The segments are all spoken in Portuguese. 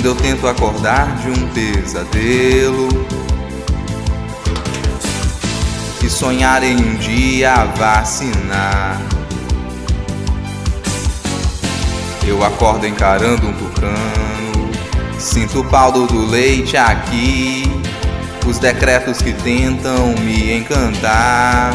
Quando eu tento acordar de um pesadelo e sonhar em um dia vacinar. Eu acordo encarando um tucano, sinto o paldo do leite aqui, os decretos que tentam me encantar.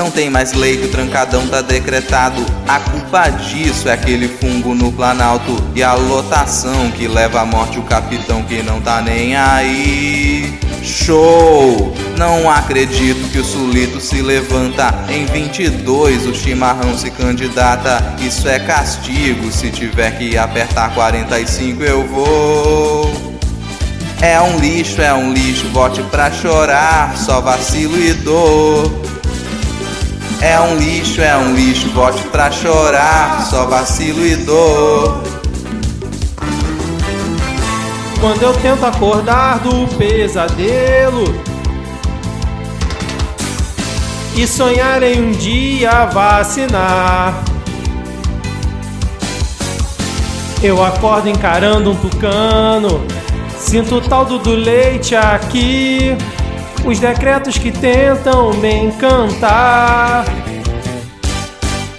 Não tem mais leito, trancadão tá decretado. A culpa disso é aquele fungo no planalto e a lotação que leva à morte o capitão que não tá nem aí. Show! Não acredito que o Sulito se levanta. Em 22 o chimarrão se candidata. Isso é castigo. Se tiver que apertar 45 eu vou. É um lixo, é um lixo, vote pra chorar, só vacilo e dor. É um lixo, é um lixo, vote pra chorar, só vacilo e dor. Quando eu tento acordar do pesadelo e sonhar em um dia vacinar. Eu acordo encarando um tucano, sinto o taldo do leite aqui, os decretos que tentam me encantar.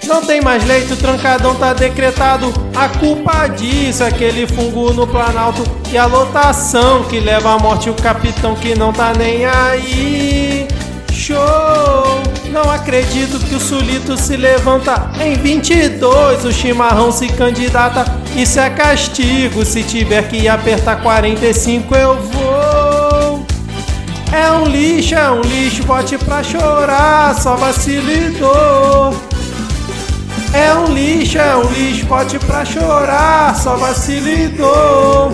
Não tem mais leito, trancadão tá decretado. A culpa disso é aquele fungo no planalto e a lotação que leva à morte o capitão que não tá nem aí. Show! Não acredito que o Sulito se levanta em 22, o chimarrão se candidata. Isso é castigo, se tiver que apertar 45 eu vou. É um lixo, é um lixo, bote pra chorar, só vacilidor. É um lixo, é um lixo, bote pra chorar, só vacilidor.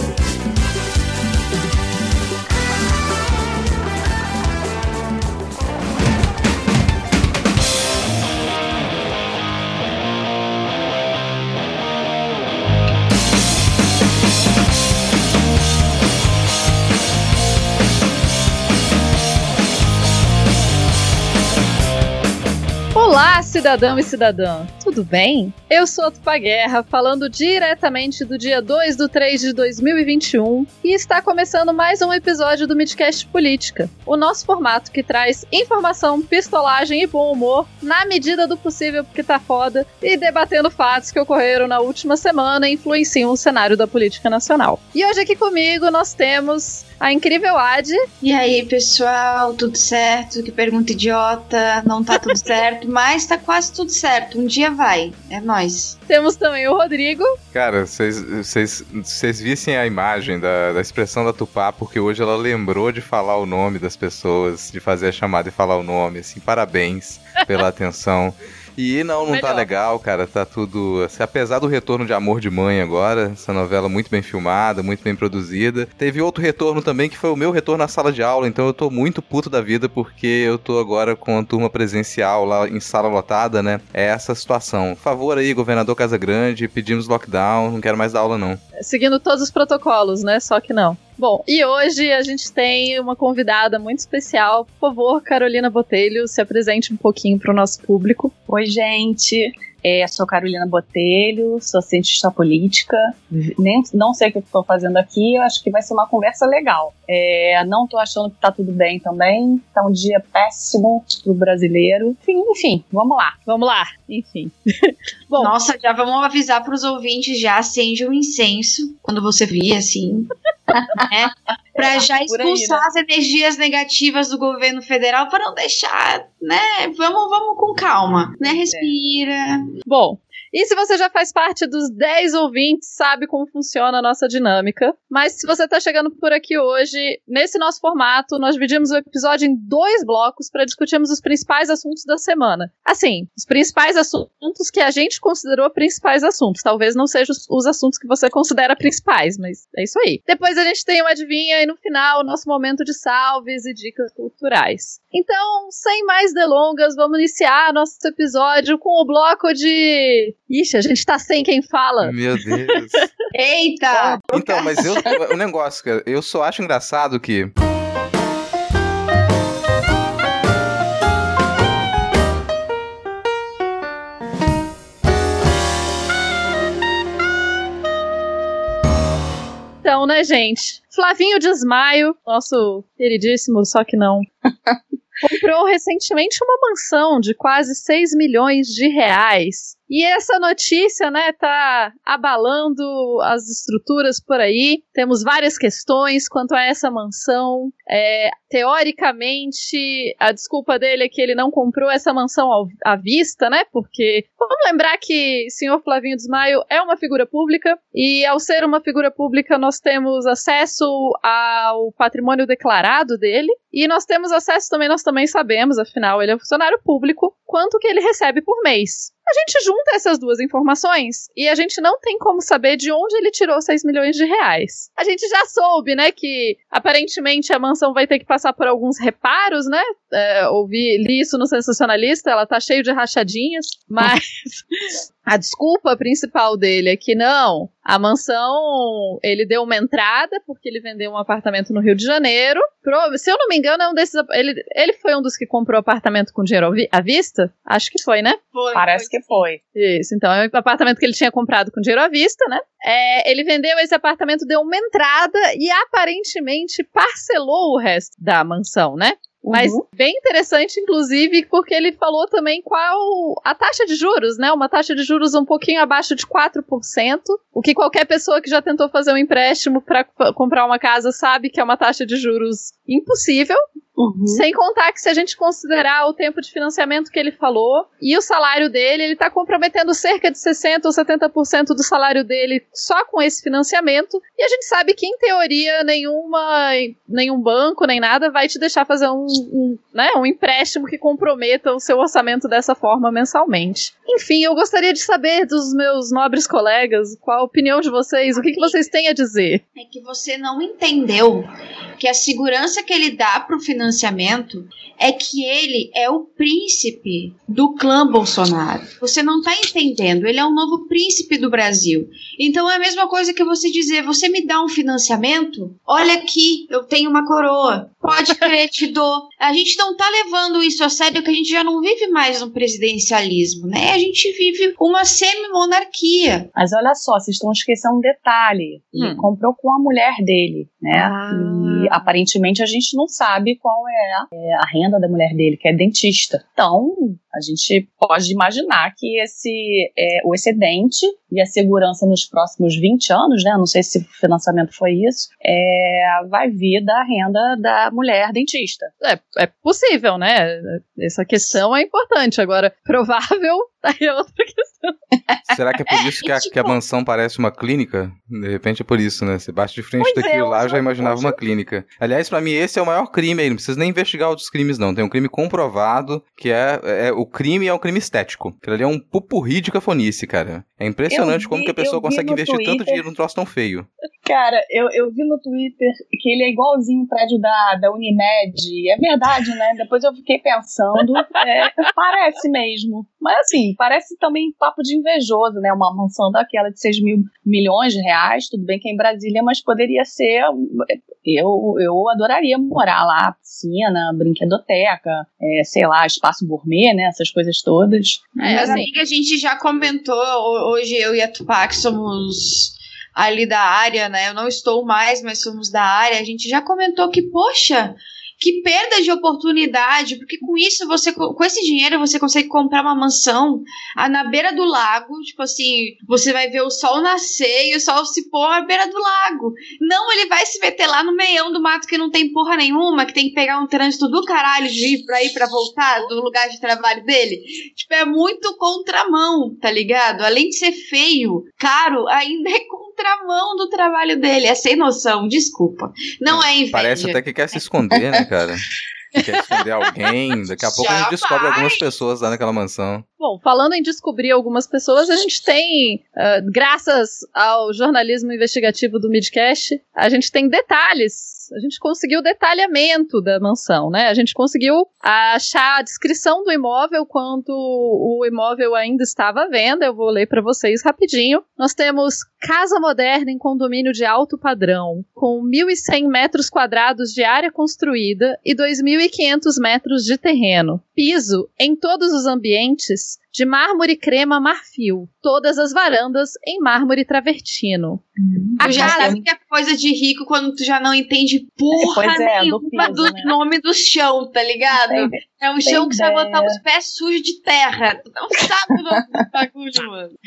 Cidadão e cidadã, tudo bem? Eu sou a Tupa Guerra, falando diretamente do dia 2 do 3 de 2021 e está começando mais um episódio do Midcast Política, o nosso formato que traz informação, pistolagem e bom humor na medida do possível porque tá foda e debatendo fatos que ocorreram na última semana e influenciam o cenário da política nacional. E hoje aqui comigo nós temos a incrível Ad. E aí, pessoal, tudo certo? Que pergunta idiota, não tá tudo certo, mas tá quase tudo certo. Um dia vai, é nós. Temos também o Rodrigo. Cara, vocês vissem a imagem da, da expressão da Tupá, porque hoje ela lembrou de falar o nome das pessoas, de fazer a chamada e falar o nome, assim, parabéns pela atenção. E não, não tá Melhor. tá legal, cara. Tá tudo. Assim, apesar do retorno de Amor de Mãe agora, essa novela muito bem filmada, muito bem produzida. Teve outro retorno também que foi o meu retorno na sala de aula, então eu tô muito puto da vida porque eu tô agora com a turma presencial lá em sala lotada, né? É essa situação. Por favor aí, governador Casa Grande, pedimos lockdown, não quero mais dar aula não. Seguindo todos os protocolos, né? Só que não. Bom, e hoje a gente tem uma convidada muito especial. Por favor, Carolina Botelho, se apresente um pouquinho para o nosso público. Oi, gente. É, sou Carolina Botelho, sou cientista política. Nem, não sei o que estou fazendo aqui, eu acho que vai ser uma conversa legal. É, não estou achando que está tudo bem também. Tá um dia péssimo pro brasileiro. Enfim, enfim, vamos lá. Vamos lá, enfim. Bom, Nossa, já vamos avisar para os ouvintes: já acende um incenso quando você vir assim. né? Para é, já expulsar aí, né? as energias negativas do governo federal para não deixar, né? Vamos, vamos com calma, né? Respira. Bom, e se você já faz parte dos 10 ouvintes, sabe como funciona a nossa dinâmica. Mas se você está chegando por aqui hoje, nesse nosso formato, nós dividimos o episódio em dois blocos para discutirmos os principais assuntos da semana. Assim, os principais assuntos que a gente considerou principais assuntos. Talvez não sejam os assuntos que você considera principais, mas é isso aí. Depois a gente tem uma adivinha e no final o nosso momento de salves e dicas culturais. Então, sem mais delongas, vamos iniciar nosso episódio com o bloco de Ixi, a gente tá sem quem fala. Meu Deus. Eita! Então, mas eu, o negócio, cara, eu só acho engraçado que. Então, né, gente? Flavinho Desmaio, nosso queridíssimo, só que não. comprou recentemente uma mansão de quase 6 milhões de reais. E essa notícia, né, tá abalando as estruturas por aí. Temos várias questões quanto a essa mansão. É, teoricamente, a desculpa dele é que ele não comprou essa mansão ao, à vista, né? Porque vamos lembrar que o senhor Flavinho Desmaio é uma figura pública e ao ser uma figura pública nós temos acesso ao patrimônio declarado dele e nós temos acesso também, nós também sabemos, afinal ele é um funcionário público, quanto que ele recebe por mês. A gente junta essas duas informações e a gente não tem como saber de onde ele tirou 6 milhões de reais. A gente já soube, né, que aparentemente a mansão vai ter que passar por alguns reparos, né? É, ouvi, li isso no Sensacionalista, ela tá cheio de rachadinhas, mas a desculpa principal dele é que não, a mansão, ele deu uma entrada porque ele vendeu um apartamento no Rio de Janeiro. Se eu não me engano, é um desses. Ele, ele foi um dos que comprou apartamento com dinheiro à vista? Acho que foi, né? Foi. Parece foi. que foi. Isso, então é o apartamento que ele tinha comprado com dinheiro à vista, né? É, ele vendeu esse apartamento, deu uma entrada e aparentemente parcelou o resto da mansão, né? Mas uhum. bem interessante, inclusive, porque ele falou também qual a taxa de juros, né? Uma taxa de juros um pouquinho abaixo de 4%, o que qualquer pessoa que já tentou fazer um empréstimo para comprar uma casa sabe que é uma taxa de juros impossível. Uhum. Sem contar que se a gente considerar o tempo de financiamento que ele falou e o salário dele, ele está comprometendo cerca de 60% ou 70% do salário dele só com esse financiamento. E a gente sabe que, em teoria, nenhuma, nenhum banco nem nada vai te deixar fazer um, um, né, um empréstimo que comprometa o seu orçamento dessa forma mensalmente. Enfim, eu gostaria de saber dos meus nobres colegas qual a opinião de vocês, o que, que vocês têm a dizer. É que você não entendeu que a segurança que ele dá para o financiamento é que ele é o príncipe do clã Bolsonaro. Você não está entendendo, ele é o novo príncipe do Brasil. Então é a mesma coisa que você dizer: você me dá um financiamento? Olha aqui, eu tenho uma coroa. Pode crer, te dou. A gente não está levando isso a sério, que a gente já não vive mais um presidencialismo, né? A gente vive uma semi-monarquia. Mas olha só, vocês estão esquecendo um detalhe. Ele hum. comprou com a mulher dele, né? Ah. E aparentemente a gente não sabe qual é, é a renda da mulher dele, que é dentista. Então, a gente pode imaginar que esse é, o excedente e a segurança nos próximos 20 anos, né? Não sei se o financiamento foi isso, é, vai vir da renda da mulher dentista. É, é possível, né? Essa questão é importante. Agora, provável, aí é outra questão. Será que é por isso que a, que a mansão parece uma clínica? De repente é por isso, né? Você bate de frente pois daquilo é, lá, eu já imaginava uma clínica. Aliás, para mim, esse é o maior crime aí. Não precisa nem investigar outros crimes, não. Tem um crime comprovado que é, é o crime é um crime estético. Aquilo ali é um pupurri de cafonice, cara. É impressionante vi, como que a pessoa consegue investir Twitter, tanto dinheiro num troço tão feio. Cara, eu, eu vi no Twitter que ele é igualzinho o prédio da, da Unimed. É verdade, né? Depois eu fiquei pensando. É, parece mesmo. Mas assim, parece também papo de invejoso, né? Uma mansão daquela de 6 mil milhões de reais. Tudo bem que é em Brasília, mas poderia ser. Eu, eu adoraria morar lá, piscina, brinquedoteca, é, sei lá, espaço gourmet, né? Essas coisas todas. É, Mas assim, que a gente já comentou, hoje eu e a Tupac somos ali da área, né? Eu não estou mais, mas somos da área. A gente já comentou que, poxa, que perda de oportunidade, porque com isso você com esse dinheiro você consegue comprar uma mansão ah, na beira do lago, tipo assim, você vai ver o sol nascer e o sol se pôr à beira do lago. Não, ele vai se meter lá no meião do mato que não tem porra nenhuma, que tem que pegar um trânsito do caralho de ir pra ir pra voltar do lugar de trabalho dele. Tipo, é muito contramão, tá ligado? Além de ser feio, caro, ainda é contramão do trabalho dele. É sem noção, desculpa. Não é, é inveja. Parece até que quer se esconder, né? cara. Quer esconder alguém. Daqui a pouco Já a gente descobre vai. algumas pessoas lá naquela mansão. Bom, falando em descobrir algumas pessoas, a gente tem, uh, graças ao jornalismo investigativo do Midcast, a gente tem detalhes a gente conseguiu detalhamento da mansão, né? A gente conseguiu achar a descrição do imóvel quando o imóvel ainda estava à venda. Eu vou ler para vocês rapidinho. Nós temos casa moderna em condomínio de alto padrão, com 1.100 metros quadrados de área construída e 2.500 metros de terreno. Piso em todos os ambientes de mármore crema marfil. Todas as varandas em mármore travertino. Hum. A casa... sabe que é coisa de rico quando tu já não entende porra é, nenhuma do, piso, do né? nome do chão, tá ligado? é um chão que você vai botar os pés sujos de terra. Tu não sabe o nome do bagulho, mano.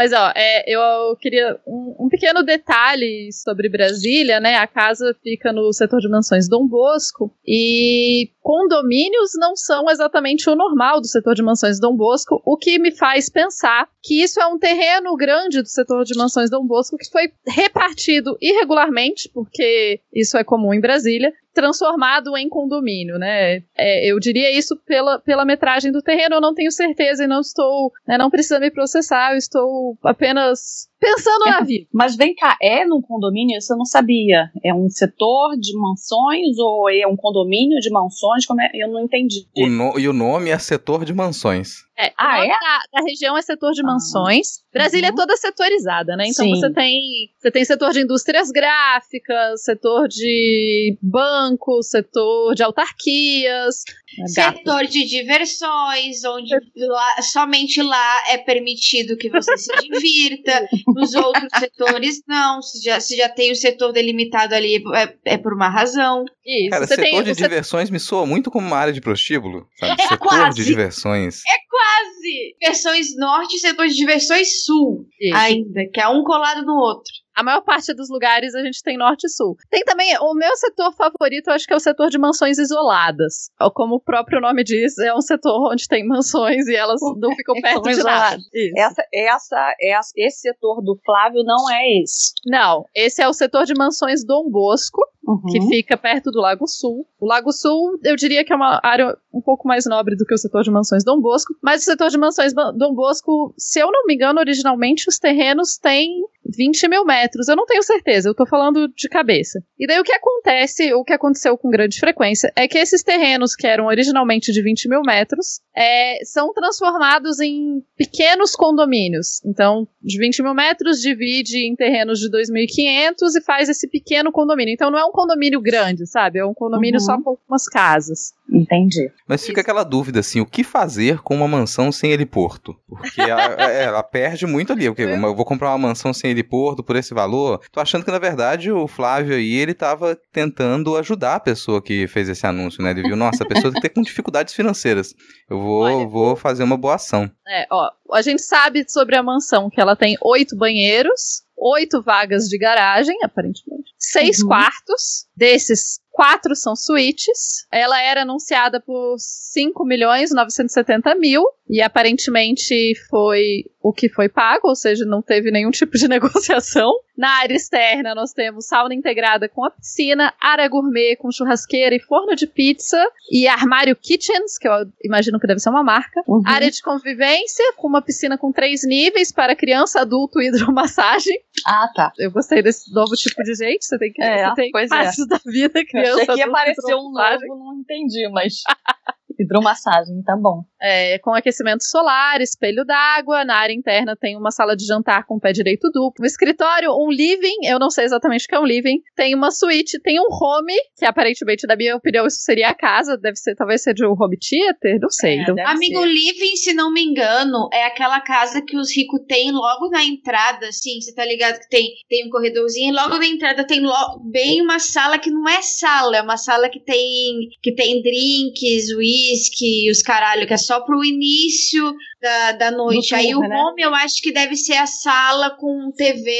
Mas, ó, é, eu queria um, um, pequeno detalhe sobre Brasília, né? A casa fica no setor de mansões Dom Bosco e condomínios não são exatamente o normal do setor de mansões Dom Bosco, o que me faz pensar que isso é um terreno grande do setor de mansões Dom Bosco que foi repartido irregularmente, porque isso é comum em Brasília, transformado em condomínio, né? É, eu diria isso pela, pela metragem do terreno, eu não tenho certeza e não estou, né, não precisa me processar, eu estou apenas pensando na vida. Mas vem cá, é num condomínio? Isso eu não sabia. É um setor de mansões ou é um condomínio de mansões? Como é? Eu não entendi. O no, e o nome é setor de mansões. É, ah, é? Da, da, região é setor de ah. mansões. Brasília é uhum. é toda setorizada, né? Então Sim. você tem você tem setor de indústrias gráficas, setor de bancos, setor de autarquias, setor de diversões, onde lá, somente lá é permitido que você se divirta. Nos outros setores, não. Se já, se já tem o setor delimitado ali, é, é por uma razão. Isso. Cara, você setor tem, de diversões me soa muito como uma área de prostíbulo. Sabe? É setor quase. de diversões. É quase! Diversões norte e setor de diversões sul. Isso. Ainda, que é um colado no outro. A maior parte dos lugares a gente tem norte e sul. Tem também, o meu setor favorito, eu acho que é o setor de mansões isoladas. Como o próprio nome diz, é um setor onde tem mansões e elas não ficam perto de nada. Essa, essa, essa, esse setor do Flávio não é esse. Não, esse é o setor de mansões Dom Bosco, uhum. que fica perto do Lago Sul. O Lago Sul, eu diria que é uma área um pouco mais nobre do que o setor de mansões Dom Bosco, mas o setor de mansões Dom Bosco, se eu não me engano, originalmente os terrenos têm 20 mil metros. Eu não tenho certeza, eu tô falando de cabeça. E daí o que acontece, o que aconteceu com grande frequência, é que esses terrenos que eram originalmente de 20 mil metros é, são transformados em pequenos condomínios. Então, de 20 mil metros divide em terrenos de 2.500 e faz esse pequeno condomínio. Então não é um condomínio grande, sabe? É um condomínio uhum. só com algumas casas. Entendi. Mas fica Isso. aquela dúvida assim, o que fazer com uma mansão sem heliporto? Porque ela, é, ela perde muito ali. Porque eu vou comprar uma mansão sem heliporto por esse valor. Tô achando que na verdade o Flávio aí ele tava tentando ajudar a pessoa que fez esse anúncio, né? Ele viu, nossa, a pessoa tem com dificuldades financeiras. Eu vou, Olha, vou fazer uma boa ação. É, ó, a gente sabe sobre a mansão que ela tem oito banheiros, oito vagas de garagem, aparentemente, seis uhum. quartos. Desses, quatro são suítes. Ela era anunciada por 5 milhões 970 mil e aparentemente foi o que foi pago, ou seja, não teve nenhum tipo de negociação. Na área externa, nós temos sauna integrada com a piscina, área gourmet com churrasqueira e forno de pizza, e armário kitchens, que eu imagino que deve ser uma marca. Uhum. Área de convivência, com uma piscina com três níveis para criança, adulto e hidromassagem. Ah, tá. Eu gostei desse novo tipo de gente. Você tem que. É, você tem pois é. da vida, criança. Eu achei que ia aparecer um novo, não entendi, mas. Hidromassagem, tá bom. É, com aquecimento solar, espelho d'água. Na área interna tem uma sala de jantar com pé direito duplo. Um escritório, um living, eu não sei exatamente o que é um living. Tem uma suíte, tem um home, que aparentemente, na minha opinião, isso seria a casa. Deve ser, talvez seja um home theater, não sei. É, então, Amigo, living, se não me engano, é aquela casa que os ricos têm logo na entrada, assim, você tá ligado que tem, tem um corredorzinho, e logo na entrada tem bem uma sala que não é sala, é uma sala que tem que tem drinks, whisky, que os caralho, que é só pro início da, da noite. Aí o né? home eu acho que deve ser a sala com TV.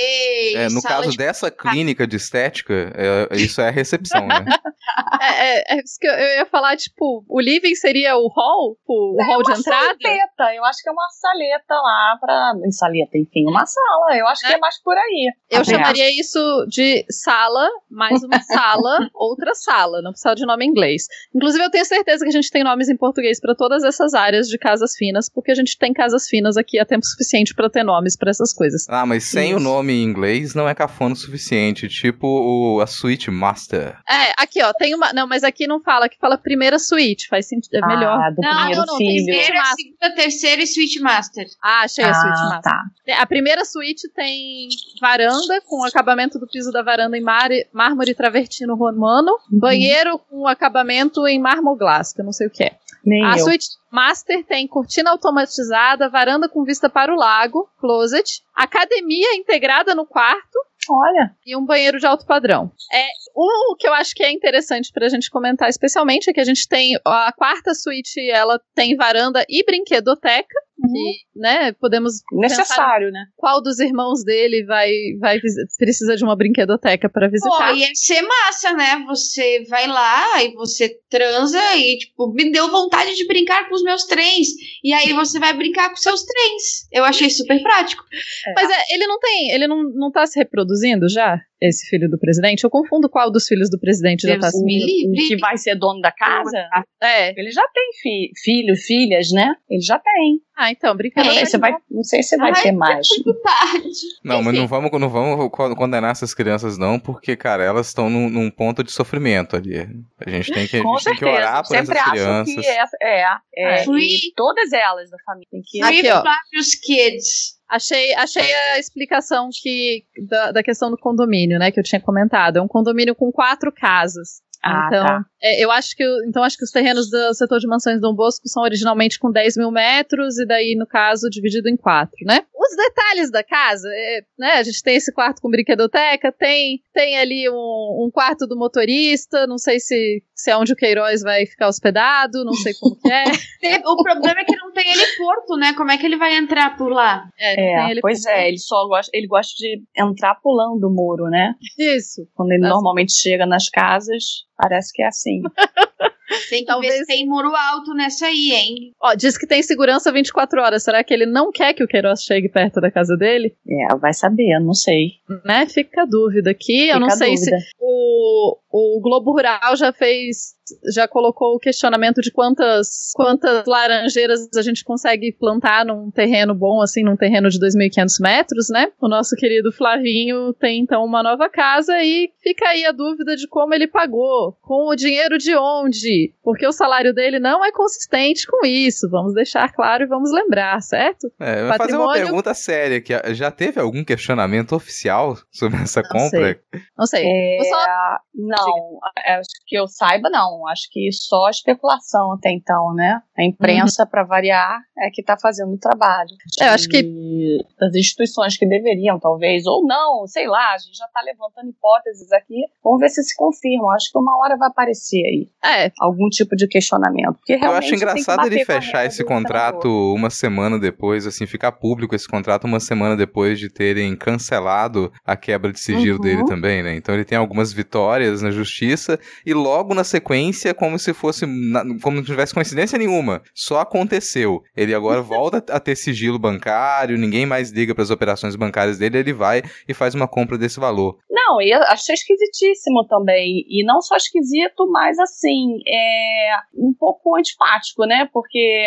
É, no caso de... dessa clínica de estética, é, isso é a recepção, né? é, é, é, isso que eu, ia falar, tipo, o living seria o hall? O, é hall de entrada? Saleta, eu acho que é uma saleta lá pra. Saleta, enfim, uma sala. Eu acho que é, é mais por aí. Eu chamaria isso de sala, mais uma sala, outra sala. Não precisa de nome em inglês. Inclusive, eu tenho certeza que a gente tem nomes em português para todas essas áreas de casas finas, porque a gente tem casas finas aqui há tempo suficiente para ter nomes para essas coisas. Ah, mas sem Isso. o nome em inglês não é cafona o suficiente, tipo o, a Suite Master. É, aqui ó, tem uma, fa- não, mas aqui não fala, aqui fala primeira suíte, faz sentido, é melhor. Ah, do Não, primeiro não, não, tem filho. Suite Primeira, Master. segunda, terceira e Suite Master. Ah, achei a suíte Ah, massa. tá. A primeira suíte tem varanda, com acabamento do piso da varanda em mar- mármore travertino romano, banheiro com acabamento em marmoglass, que eu não sei o que é. Nem A eu. suíte master tem cortina automatizada, varanda com vista para o lago, closet, academia integrada no quarto Olha, e um banheiro de alto padrão. É, o que eu acho que é interessante pra gente comentar especialmente é que a gente tem a quarta suíte, ela tem varanda e brinquedoteca, que, né, podemos necessário, né? qual dos irmãos dele vai, vai precisa de uma brinquedoteca para Pô, visitar. ia ser massa, né? Você vai lá e você transa e, tipo, me deu vontade de brincar com os meus trens. E aí você vai brincar com seus trens. Eu achei super prático. Mas é, ele não tem, ele não, não tá se reproduzindo já, esse filho do presidente? Eu confundo qual dos filhos do presidente já Deus tá se me livre. que vai ser dono da casa, É. ele já tem fi filho, filhas, né? Ele já tem. Ah, então, brincadeira. Não sei se vai, não sei se vai Ai, ter mais. Muito tarde. Não, mas não vamos, não vamos co- condenar essas crianças, não, porque, cara, elas estão num, num ponto de sofrimento ali. A gente tem que, a gente tem que orar por Sempre essas acho crianças. que essa, é, é, e todas elas da família tem que Aqui, ó. Kids. Achei, achei a explicação que da, da questão do condomínio, né, que eu tinha comentado. É um condomínio com quatro casas. Ah, então, tá. É, eu acho que então acho que os terrenos do setor de mansões Dom Bosco são originalmente com 10 mil metros e daí, no caso, dividido em quatro, né? Os detalhes da casa, é, né? A gente tem esse quarto com brinquedoteca, tem, tem ali um, um quarto do motorista, não sei se, se é onde o Queiroz vai ficar hospedado, não sei como que é. O problema é que não tem heliporto, né? Como é que ele vai entrar por lá? É, É, pois é, ele só gosta, ele gosta de entrar pulando o muro, né? Isso. Quando ele Assim. normalmente chega nas casas, parece que é assim. Tem que Talvez- ver se tem muro alto nessa aí, hein? Ó, diz que tem segurança 24 horas. Será que ele não quer que o Queiroz chegue perto da casa dele? É, vai saber, não sei. Né? Fica a dúvida aqui. eu Fica não a sei se dúvida. o, o Globo Rural já fez, já colocou o questionamento de quantas, quantas laranjeiras a gente consegue plantar num terreno bom, assim, num terreno de 2.500 metros, né? O nosso querido Flavinho tem então uma nova casa e fica aí a dúvida de como ele pagou, com o dinheiro de onde, porque o salário dele não é consistente com isso. Vamos deixar claro e vamos lembrar, certo? É, vai fazer uma Patrimônio- pergunta séria aqui. Já teve algum questionamento oficial sobre essa Não compra? Não sei. É, só- Não, acho que eu saiba, não. Acho que só especulação até então, né? A imprensa, para variar, é que está fazendo o trabalho. É, eu acho que- as instituições que deveriam, talvez, ou não, sei lá, a gente já está levantando hipóteses aqui. Vamos ver se se confirmam. Acho que uma hora vai aparecer aí É, algum tipo de questionamento. Porque Eu acho tem que engraçado ele a fechar esse contrato senador. uma semana depois, assim, ficar público esse contrato uma semana depois de terem cancelado a quebra de sigilo Uhum. dele também, né? Então ele tem algumas vitórias na justiça e logo na sequência, como se fosse, como não tivesse coincidência nenhuma, só aconteceu. Ele agora volta a ter sigilo bancário, ninguém mais liga para as operações bancárias dele, ele vai e faz uma compra desse valor. Não, eu achei esquisitíssimo também. E não só esquisito, mas assim, é um pouco antipático, né? Porque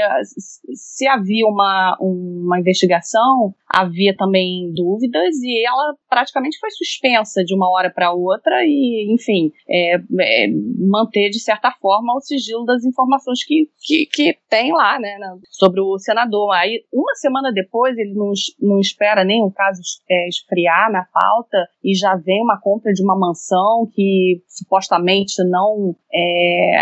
se havia uma, uma investigação, havia também dúvidas e ela praticamente foi suspensa de uma hora para outra e, enfim, é, é, manter de certa forma o sigilo das informações que, que, que tem lá, né, sobre o senador. Aí, uma semana depois, ele não, não espera o caso é, esfriar na pauta e já vem uma compra de uma mansão que supostamente não é,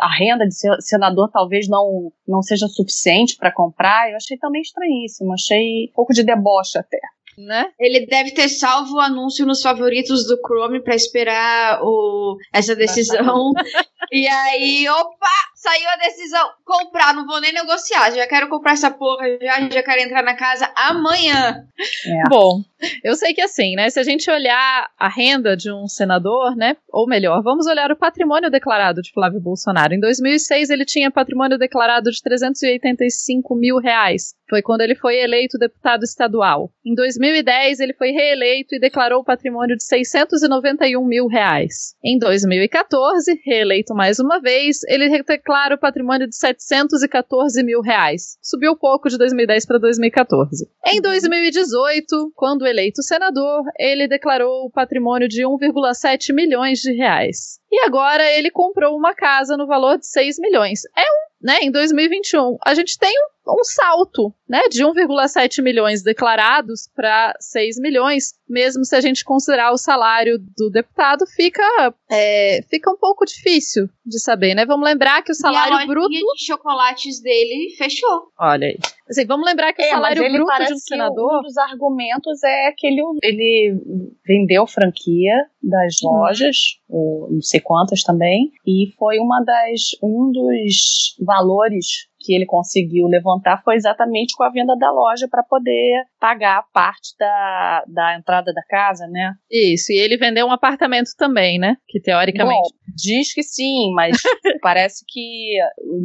a renda de se- senador talvez não, não seja suficiente para comprar. Eu achei também estranhíssimo, achei um pouco de deboche até. Né? Ele deve ter salvo o anúncio nos favoritos do Chrome pra esperar o, essa decisão. e aí, opa, saiu a decisão. Comprar, não vou nem negociar. Já quero comprar essa porra, já, já quero entrar na casa amanhã. É. Bom, eu sei que assim, né? Se a gente olhar a renda de um senador, né? Ou melhor, vamos olhar o patrimônio declarado de Flávio Bolsonaro. Em 2006, ele tinha patrimônio declarado de 385 mil reais. Foi quando ele foi eleito deputado estadual. Em 2010, ele foi reeleito e declarou patrimônio de 691 mil reais. Em 2014, reeleito mais uma vez, ele declara o patrimônio de 714 mil reais. Subiu pouco de 2010 para 2014. Em 2018, quando eleito senador, ele declarou o patrimônio de 1,7 milhões de reais. E agora ele comprou uma casa no valor de 6 milhões. É um né, em 2021, a gente tem um, um salto né, de 1,7 milhões declarados para 6 milhões, mesmo se a gente considerar o salário do deputado, fica, é, fica um pouco difícil de saber, né? Vamos lembrar que o salário e a bruto. de chocolates dele fechou. Olha aí. Assim, vamos lembrar que o É, salário mas ele bruto de um senador. Um dos argumentos é que ele, ele vendeu franquia das Uhum. lojas, ou não sei quantas também, e foi uma das um dos valores que ele conseguiu levantar foi exatamente com a venda da loja para poder pagar parte da, da entrada da casa, né? Isso, e ele vendeu um apartamento também, né? Que teoricamente. Bom, diz que sim, mas parece que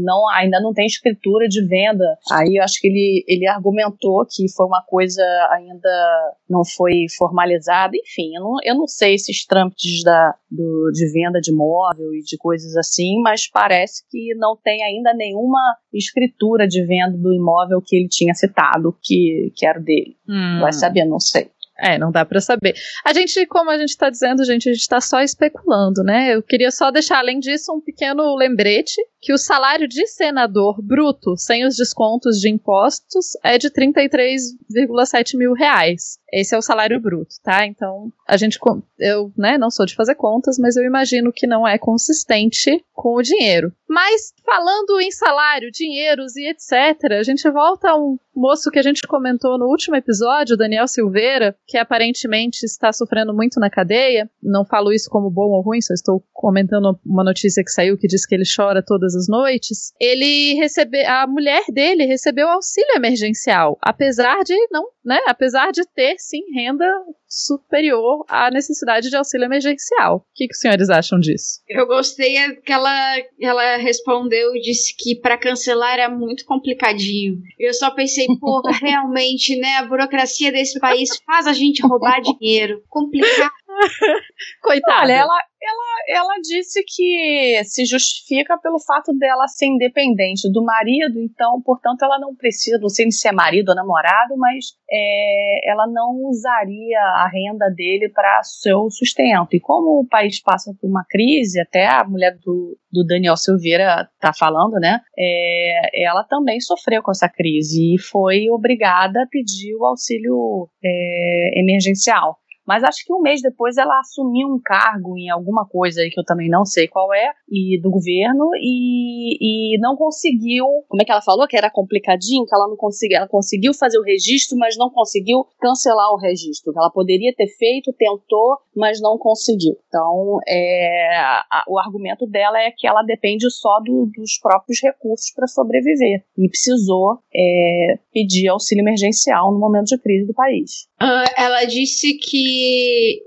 não, ainda não tem escritura de venda. Aí eu acho que ele, ele argumentou que foi uma coisa ainda não foi formalizada. Enfim, eu não, eu não sei esses trâmites da, do, de venda de imóvel e de coisas assim, mas parece que não tem ainda nenhuma escritura de venda do imóvel que ele tinha citado, que, que era dele. Hum. Vai saber, não sei. É, não dá pra saber. A gente, como a gente tá dizendo, gente, a gente tá só especulando, né? Eu queria só deixar, além disso, um pequeno lembrete que o salário de senador bruto, sem os descontos de impostos, é de 33,7 mil reais. Esse é o salário bruto, tá? Então, a gente, eu, né, não sou de fazer contas, mas eu imagino que não é consistente com o dinheiro. Mas, falando em salário, dinheiros e etc., a gente volta a um moço que a gente comentou no último episódio, Daniel Silveira, que aparentemente está sofrendo muito na cadeia. Não falo isso como bom ou ruim, só estou comentando uma notícia que saiu que diz que ele chora todas as noites. Ele recebeu, a mulher dele recebeu auxílio emergencial, apesar de não, né, apesar de ter sim renda superior à necessidade de auxílio emergencial. O que, que os senhores acham disso? Eu gostei que ela, ela respondeu e disse que pra cancelar era muito complicadinho. Eu só pensei, porra, realmente, né? A burocracia desse país faz a gente roubar dinheiro. Complicado. Coitada. Olha, ela, ela, ela disse que se justifica pelo fato dela ser independente do marido, então, portanto, ela não precisa, não sei se é marido ou namorado, mas é, ela não usaria a renda dele para seu sustento. E como o país passa por uma crise, até a mulher do, do Daniel Silveira está falando, né? é, ela também sofreu com essa crise e foi obrigada a pedir o auxílio é, emergencial. Mas acho que um mês depois ela assumiu um cargo em alguma coisa aí que eu também não sei qual é, e do governo, e, e não conseguiu. Como é que ela falou? Que era complicadinho, que ela não conseguiu. Ela conseguiu fazer o registro, mas não conseguiu cancelar o registro. Ela poderia ter feito, tentou, mas não conseguiu. Então, é, a- o argumento dela é que ela depende só do- dos próprios recursos para sobreviver. E precisou é, pedir auxílio emergencial no momento de crise do país. Ah, ela disse que,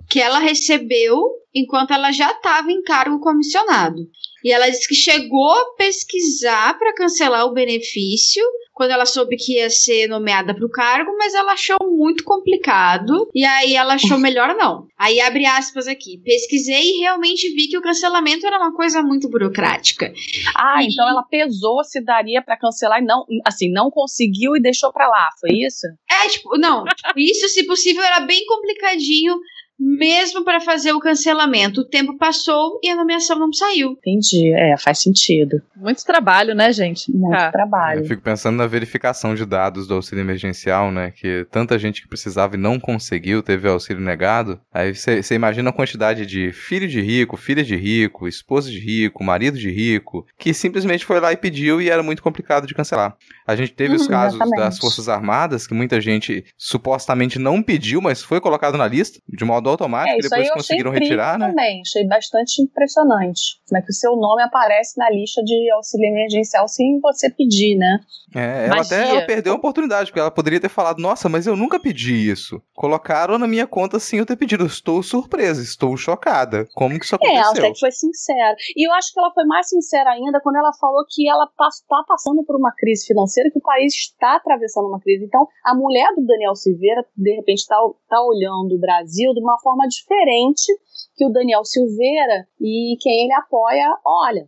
que ela recebeu enquanto ela já estava em cargo comissionado. E ela disse que chegou a pesquisar para cancelar o benefício quando ela soube que ia ser nomeada para o cargo, mas ela achou muito complicado e aí ela achou melhor não. Aí abre aspas aqui. Pesquisei e realmente vi que o cancelamento era uma coisa muito burocrática. Ah, E- então ela pesou se daria pra cancelar e não, assim, não conseguiu e deixou pra lá, foi isso? É, tipo, não, tipo, isso se possível era bem complicadinho mesmo para fazer o cancelamento. O tempo passou e a nomeação não saiu. Entendi, é, faz sentido. Muito trabalho, né, gente? Muito Ah, trabalho. Eu fico pensando na verificação de dados do auxílio emergencial, né? Que tanta gente que precisava e não conseguiu, teve auxílio negado. Aí você imagina a quantidade de filho de rico, filha de rico, esposa de rico, marido de rico, que simplesmente foi lá e pediu e era muito complicado de cancelar. A gente teve os Uhum, casos exatamente. das Forças Armadas, que muita gente supostamente não pediu, mas foi colocado na lista, de modo automático, É, depois conseguiram retirar, né? também, achei bastante impressionante. Como é que o seu nome aparece na lista de auxílio emergencial sem você pedir, né? É, ela Magia. até ela perdeu a oportunidade, porque ela poderia ter falado, nossa, mas eu nunca pedi isso. Colocaram na minha conta sem eu ter pedido. Eu Estou surpresa, estou chocada. Como que isso É, ela aconteceu? até que foi sincera. E eu acho que ela foi mais sincera ainda quando ela falou que ela está passando por uma crise financeira, que o país está atravessando uma crise. Então, a mulher do Daniel Silveira, de repente, está tá olhando o Brasil de uma forma diferente que o Daniel Silveira e quem ele apoia, olha,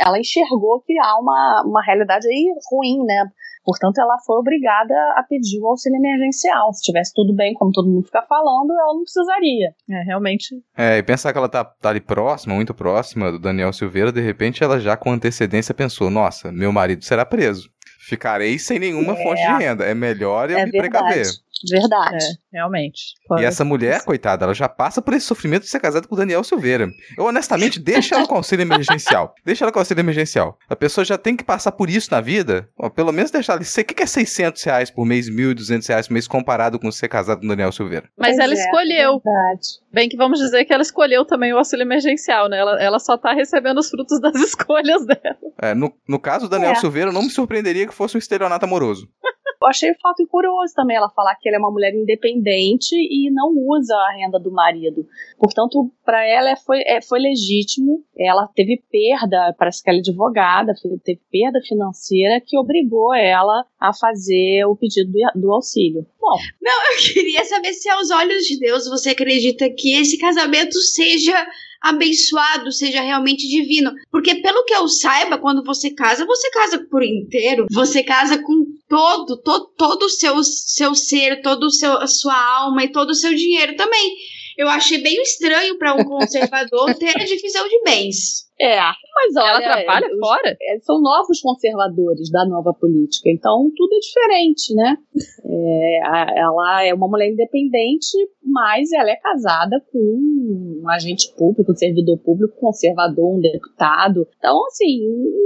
ela enxergou que há uma, uma realidade aí ruim, né? Portanto, ela foi obrigada a pedir o auxílio emergencial. Se tivesse tudo bem, como todo mundo fica falando, ela não precisaria. É, realmente. É, e pensar que ela tá, tá ali próxima, muito próxima do Daniel Silveira, de repente ela já com antecedência pensou: nossa, meu marido será preso. Ficarei sem nenhuma É. fonte de renda. É melhor eu é me verdade. precaver. Verdade. É, realmente. E essa mulher, coitada, ela já passa por esse sofrimento de ser casada com o Daniel Silveira. Eu, honestamente, deixa ela com auxílio emergencial. Deixa ela com auxílio emergencial. A pessoa já tem que passar por isso na vida. Ó, pelo menos deixar ela. O que é 600 reais por mês, 1.200 reais por mês comparado com ser casado com o Daniel Silveira? Mas Pois ela é, escolheu. Verdade. Bem que vamos dizer que ela escolheu também o auxílio emergencial, né? Ela, ela só tá recebendo os frutos das escolhas dela. É, no, no caso do Daniel É. Silveira, eu não me surpreenderia que fosse um estelionato amoroso. Eu achei o fato curioso também ela falar que ela é uma mulher independente e não usa a renda do marido. Portanto, para ela é- foi, é, foi legítimo. Ela teve perda, parece que ela é advogada, teve perda financeira que obrigou ela a fazer o pedido do, do auxílio. Bom, Eu queria saber se aos olhos de Deus você acredita que esse casamento seja abençoado, seja realmente divino. Porque pelo que eu saiba, quando você casa, você casa por inteiro. Você casa com todo, todo, todo o seu, seu ser, seu, a sua alma e todo o seu dinheiro também. Eu achei bem estranho para um conservador ter a divisão de bens. É. Mas olha, ela trabalha os- fora? é, são novos conservadores da nova política, então tudo é diferente, né? É, a- ela é uma mulher independente, mas ela é casada com um agente público, um servidor público conservador, um deputado. Então, assim,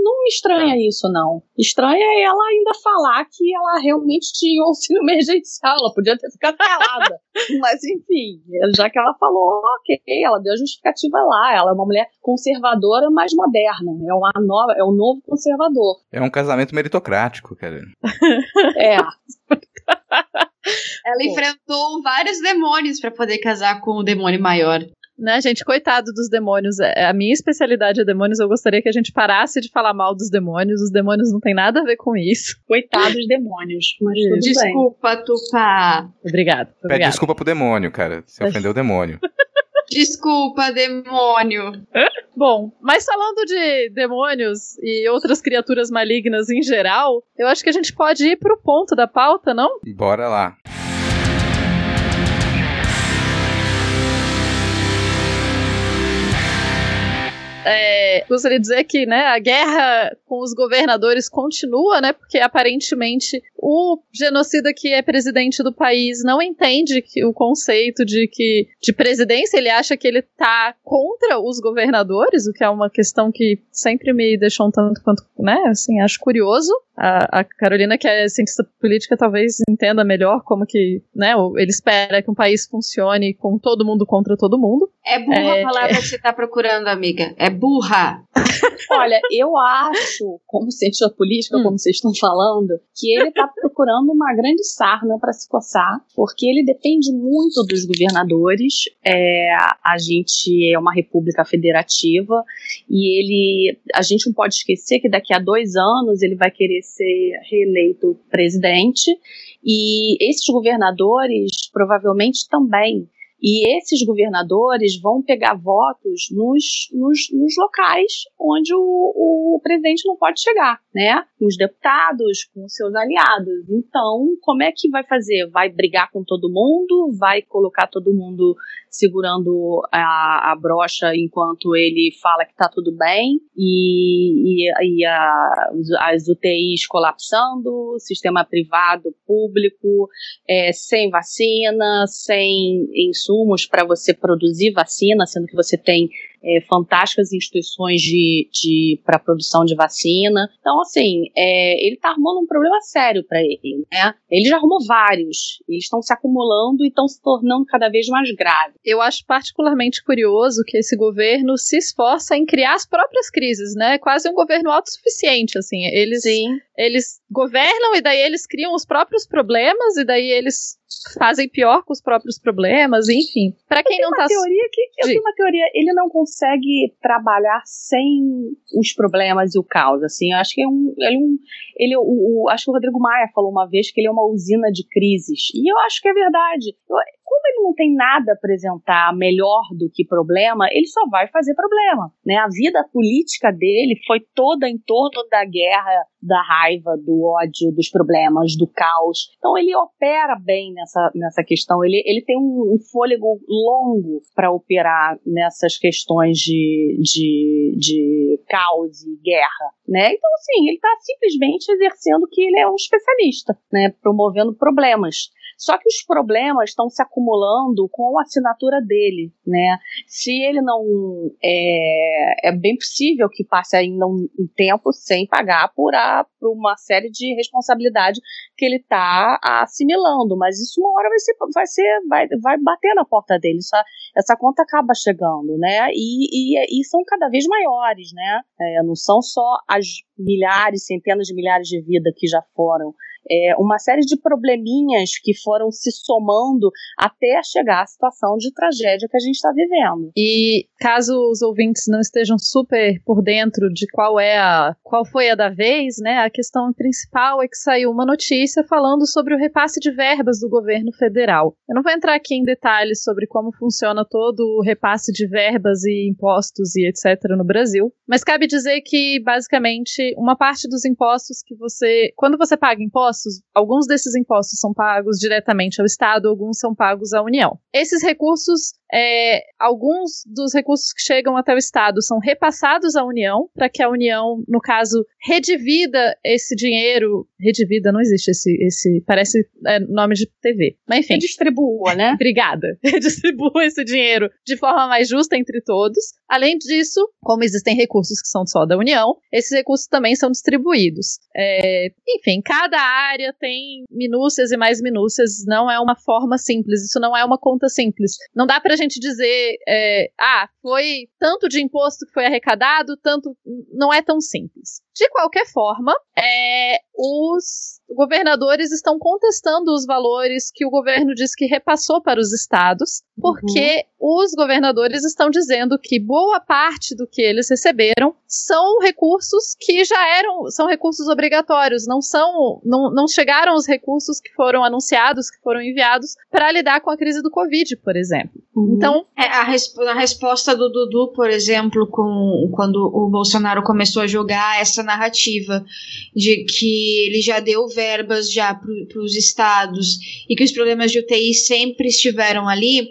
não me estranha isso, não. Estranha é ela ainda falar que ela realmente tinha auxílio emergencial, ela podia ter ficado calada. mas, enfim, já que ela falou, ok, ela deu a justificativa lá, ela é uma mulher conservadora, mas moderna. É, uma nova, é um novo conservador. É um casamento meritocrático, cara. É, Ela enfrentou vários demônios para poder casar com o demônio maior. Né, gente? Coitado dos demônios. É, A minha especialidade é demônios. Eu gostaria que a gente parasse de falar mal dos demônios. Os demônios não tem nada a ver com isso. coitados demônios. Mas tudo bem. Desculpa, Tupá. Obrigado. Pede Obrigado. desculpa pro demônio, cara. Você ofendeu o demônio. Desculpa, demônio. Bom, mas falando de demônios e outras criaturas malignas em geral, eu acho que a gente pode ir pro ponto da pauta, não? Bora lá. É, gostaria de dizer que né, a guerra com os governadores continua, né? Porque aparentemente o genocida que é presidente do país não entende que o conceito de que de presidência, ele acha que ele tá contra os governadores, o que é uma questão que sempre me deixou um tanto quanto, né? Assim, acho curioso. A, a Carolina, que é cientista política, talvez entenda melhor como que, né? Ele espera que um país funcione com todo mundo contra todo mundo. É burra É, a palavra que você tá procurando, amiga. É burra. Olha, eu acho, como cientista política, Hum. como vocês estão falando, que ele está procurando uma grande sarna para se coçar, porque ele depende muito dos governadores. É, a gente é uma república federativa e ele, a gente não pode esquecer que daqui a dois anos ele vai querer ser reeleito presidente e esses governadores provavelmente também. E esses governadores vão pegar votos nos, nos, nos locais onde o, o presidente não pode chegar, né? Com os deputados, com os seus aliados. Então, como é que vai fazer? Vai brigar com todo mundo? Vai colocar todo mundo segurando a, a brocha enquanto ele fala que tá tudo bem? E, e, e a, as UTIs colapsando, sistema privado, público, é, sem vacina, sem insumos para você produzir vacina, sendo que você tem é, fantásticas instituições de, de para produção de vacina. Então, assim, é, ele está arrumando um problema sério para ele, né? Ele já arrumou vários, eles estão se acumulando e estão se tornando cada vez mais graves. Eu acho particularmente curioso que esse governo se esforça em criar as próprias crises, né? É quase um governo autossuficiente, assim. Eles, Sim. eles governam e daí eles criam os próprios problemas e daí eles fazem pior com os próprios problemas, enfim. Para quem não uma tá teoria que eu tenho uma teoria, ele não consegue trabalhar sem os problemas e o caos, assim. Eu acho que é um, ele, é um, ele o, o- acho que o Rodrigo Maia falou uma vez que ele é uma usina de crises. E eu acho que é verdade. Eu- como ele não tem nada a apresentar melhor do que problema, ele só vai fazer problema, né? A vida política dele foi toda em torno da guerra da raiva, do ódio, dos problemas, do caos. Então ele opera bem nessa, nessa questão. Ele, ele tem um, um fôlego longo para operar nessas questões de, de, de caos e guerra. Né? Então, assim, ele está simplesmente exercendo que ele é um especialista, né? promovendo problemas. Só que os problemas estão se acumulando com a assinatura dele, né? Se ele não é, é bem possível que passe ainda um, um tempo sem pagar por, a, por uma série de responsabilidade que ele está assimilando, mas isso uma hora vai ser, vai ser, vai, vai bater na porta dele. Essa, essa conta acaba chegando, né? E, e, e são cada vez maiores, né? É, não são só as milhares, centenas de milhares de vidas que já foram é, uma série de probleminhas que foram se somando até chegar à situação de tragédia que a gente está vivendo. E caso os ouvintes não estejam super por dentro de qual é a qual foi a da vez, né? A questão principal é que saiu uma notícia falando sobre o repasse de verbas do governo federal. Eu não vou entrar aqui em detalhes sobre como funciona todo o repasse de verbas e impostos e etc no Brasil, mas cabe dizer que basicamente uma parte dos impostos que você, quando você paga impostos impostos, alguns desses impostos são pagos diretamente ao Estado, alguns são pagos à União. Esses recursos é, alguns dos recursos que chegam até o Estado são repassados à União, para que a União, no caso, redivida esse dinheiro. Redivida, não existe esse. esse parece é, nome de TV. Mas enfim. Redistribua, né? Obrigada. Redistribua esse dinheiro de forma mais justa entre todos. Além disso, como existem recursos que são só da União, esses recursos também são distribuídos. É, enfim, cada área tem minúcias e mais minúcias, não é uma forma simples, isso não é uma conta simples. Não dá pra gente dizer, é, ah, foi tanto de imposto que foi arrecadado, tanto. Não é tão simples. De qualquer forma, é, os governadores estão contestando os valores que o governo diz que repassou para os estados, porque uhum. os governadores estão dizendo que boa parte do que eles receberam são recursos que já eram, são recursos obrigatórios, não são, não, não chegaram os recursos que foram anunciados, que foram enviados para lidar com a crise do Covid, por exemplo. Uhum. Então, é, a, resp a resposta do Dudu, por exemplo, com quando o Bolsonaro começou a jogar essa essa narrativa de que ele já deu verbas já para os estados e que os problemas de UTI sempre estiveram ali,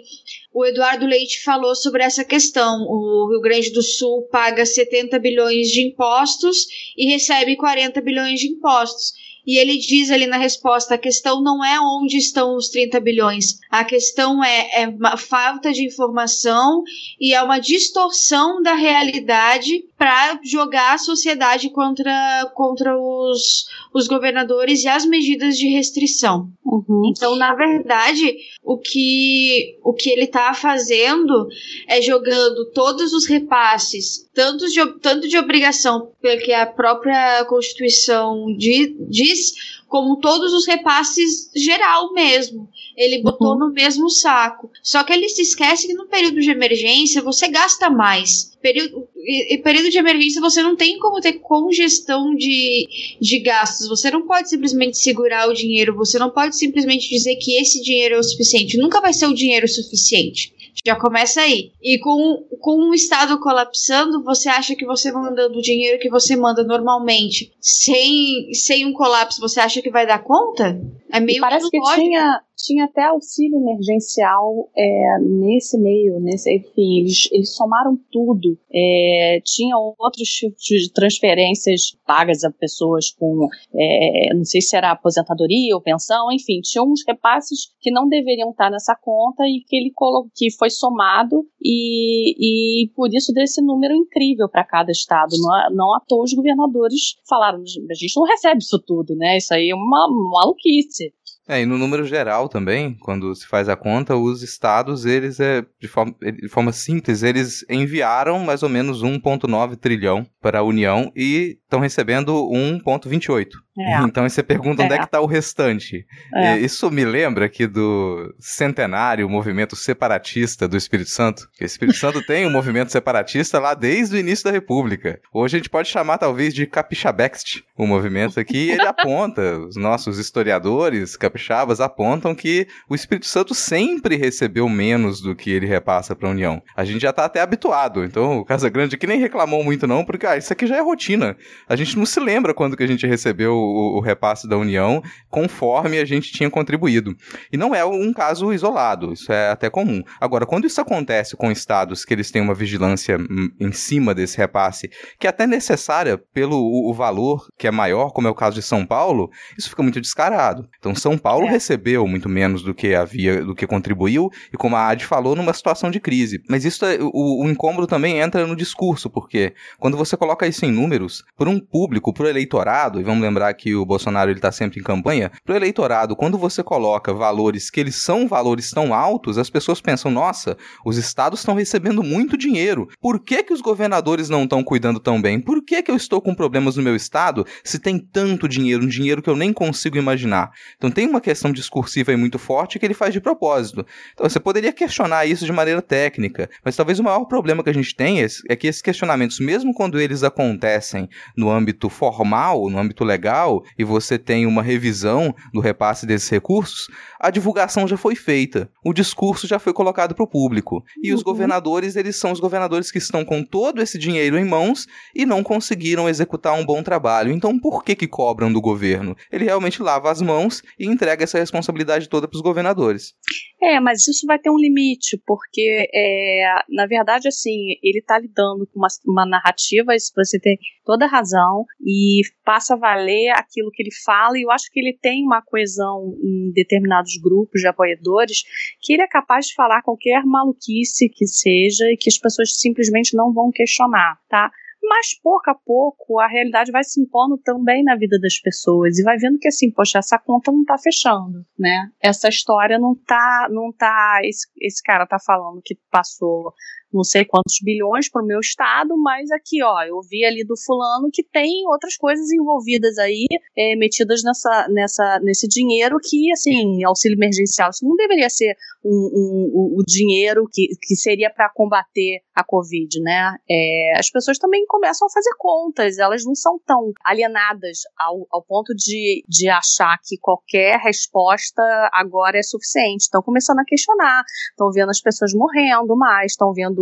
o Eduardo Leite falou sobre essa questão. O Rio Grande do Sul paga 70 bilhões de impostos e recebe 40 bilhões de impostos. E ele diz ali na resposta: a questão não é onde estão os 30 bilhões, a questão é, é uma falta de informação e é uma distorção da realidade para jogar a sociedade contra, contra os, os governadores e as medidas de restrição. Uhum. Então, na verdade, o que, o que ele está fazendo é jogando todos os repasses, tanto de, tanto de obrigação, porque a própria Constituição diz, como todos os repasses geral mesmo. Ele botou uhum. no mesmo saco. Só que ele se esquece que no período de emergência você gasta mais. Período, e, período de emergência você não tem como ter congestão de, de gastos. Você não pode simplesmente segurar o dinheiro. Você não pode simplesmente dizer que esse dinheiro é o suficiente. Nunca vai ser o dinheiro suficiente. Já começa aí. E com, com o Estado colapsando, você acha que você mandando o dinheiro que você manda normalmente, sem, sem um colapso, você acha que vai dar conta? É meio e parece que tinha, tinha até auxílio emergencial é, nesse meio, nesse, enfim, eles, eles somaram tudo. É, tinha outros tipos de transferências pagas a pessoas com, é, não sei se era aposentadoria ou pensão, enfim, tinha uns repasses que não deveriam estar nessa conta e que ele colocou, que foi somado e, e por isso desse número incrível para cada estado. Não, não à toa os governadores falaram, a gente não recebe isso tudo, né? Isso aí é uma maluquice. É, e no número geral também, quando se faz a conta, os estados, eles, é, de, forma, de forma simples, eles enviaram mais ou menos 1,9 trilhão para a União e estão recebendo 1,28. É. Então você pergunta onde é, é que está o restante. É. Isso me lembra aqui do centenário movimento separatista do Espírito Santo. O Espírito Santo tem um movimento separatista lá desde o início da República. Hoje a gente pode chamar talvez de capixabext o movimento aqui. ele aponta, os nossos historiadores capixabas apontam que o Espírito Santo sempre recebeu menos do que ele repassa para a União. A gente já está até habituado. Então o Casa Grande aqui nem reclamou muito não, porque ah, isso aqui já é rotina. A gente não se lembra quando que a gente recebeu o, o repasse da União, conforme a gente tinha contribuído. E não é um caso isolado, isso é até comum. Agora, quando isso acontece com estados que eles têm uma vigilância hum, em cima desse repasse, que é até necessária pelo o, valor que é maior, como é o caso de São Paulo, isso fica muito descarado. Então, São Paulo é. recebeu muito menos do que havia, do que contribuiu, e como a Ad falou, numa situação de crise. Mas isso é, o, o incômodo também entra no discurso, porque quando você coloca isso em números, por um público, por eleitorado, e vamos lembrar que o Bolsonaro ele está sempre em campanha, para o eleitorado, quando você coloca valores que eles são valores tão altos, as pessoas pensam, nossa, os estados estão recebendo muito dinheiro. Por que, que os governadores não estão cuidando tão bem? Por que, que eu estou com problemas no meu estado se tem tanto dinheiro, um dinheiro que eu nem consigo imaginar? Então tem uma questão discursiva aí muito forte que ele faz de propósito. Então você poderia questionar isso de maneira técnica, mas talvez o maior problema que a gente tem é que esses questionamentos, mesmo quando eles acontecem no âmbito formal, no âmbito legal, e você tem uma revisão do repasse desses recursos, a divulgação já foi feita, o discurso já foi colocado para o público. E uhum. os governadores, eles são os governadores que estão com todo esse dinheiro em mãos e não conseguiram executar um bom trabalho. Então, por que que cobram do governo? Ele realmente lava as mãos e entrega essa responsabilidade toda para os governadores. É, mas isso vai ter um limite, porque, é, na verdade, assim, ele está lidando com uma, uma narrativa, isso você tem toda razão, e passa a valer aquilo que ele fala, e eu acho que ele tem uma coesão em determinados grupos de apoiadores, que ele é capaz de falar qualquer maluquice que seja, e que as pessoas simplesmente não vão questionar, tá? mas pouco a pouco a realidade vai se impondo também na vida das pessoas e vai vendo que assim, poxa, essa conta não tá fechando, né? Essa história não tá, não tá, esse, esse cara tá falando que passou não sei quantos bilhões para o meu estado, mas aqui, ó, eu vi ali do fulano que tem outras coisas envolvidas aí, é, metidas nessa, nessa, nesse dinheiro que, assim, auxílio emergencial, isso não deveria ser um, um o dinheiro que, que seria para combater a Covid, né? É, as pessoas também começam a fazer contas, elas não são tão alienadas ao, ao ponto de, de achar que qualquer resposta agora é suficiente. Estão começando a questionar, estão vendo as pessoas morrendo mais, estão vendo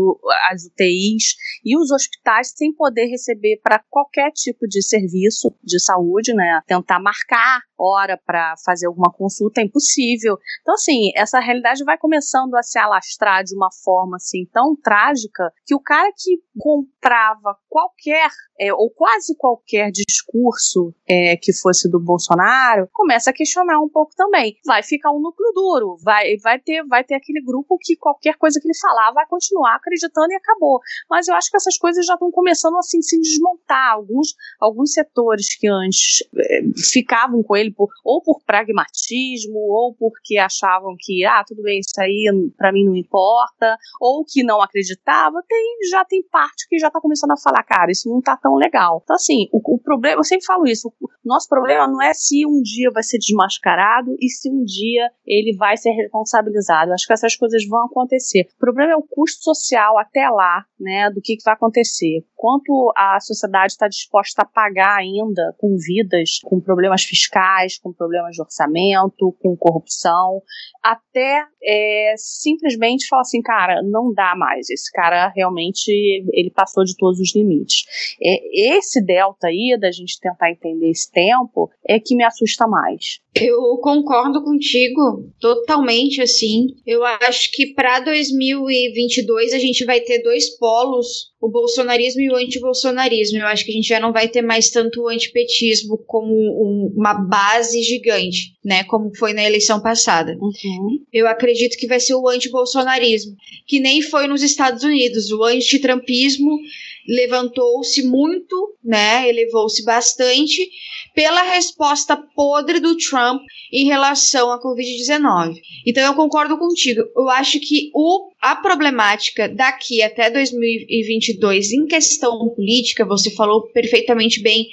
as UTIs e os hospitais sem poder receber para qualquer tipo de serviço de saúde, né? Tentar marcar hora para fazer alguma consulta é impossível. Então, assim, essa realidade vai começando a se alastrar de uma forma assim tão trágica que o cara que comprava qualquer é, ou quase qualquer discurso é, que fosse do Bolsonaro começa a questionar um pouco também. Vai ficar um núcleo duro, vai, vai, ter, vai ter aquele grupo que qualquer coisa que ele falar vai continuar acreditando e acabou. Mas eu acho que essas coisas já estão começando assim se desmontar. Alguns, alguns setores que antes é, ficavam com ele por, ou por pragmatismo, ou porque achavam que, ah, tudo bem, isso aí para mim não importa, ou que não acreditava, tem, já tem parte que já está começando a falar, cara, isso não está tão legal. Então, assim, o, o, problema, eu sempre falo isso, o nosso problema não é se um dia vai ser desmascarado e se um dia ele vai ser responsabilizado. Eu acho que essas coisas vão acontecer. O problema é o custo social até lá, né, do que, que vai acontecer. Quanto a sociedade está disposta a pagar ainda com vidas, com problemas fiscais, com problemas de orçamento, com corrupção, até é, simplesmente falar assim, cara, não dá mais. Esse cara realmente ele passou de todos os limites. É, esse delta aí da gente tentar entender esse tempo é que me assusta mais. Eu concordo contigo totalmente assim. Eu acho que para 2022 a gente vai ter dois polos, o bolsonarismo e o antibolsonarismo. Eu acho que a gente já não vai ter mais tanto o antipetismo como um, uma base gigante, né, como foi na eleição passada. Uhum. Eu acredito que vai ser o antibolsonarismo, que nem foi nos Estados Unidos. O antitrampismo levantou-se muito, né, elevou-se bastante pela resposta podre do Trump em relação à Covid-19. Então eu concordo contigo. Eu acho que o, a problemática daqui até 2022 em questão política, você falou perfeitamente bem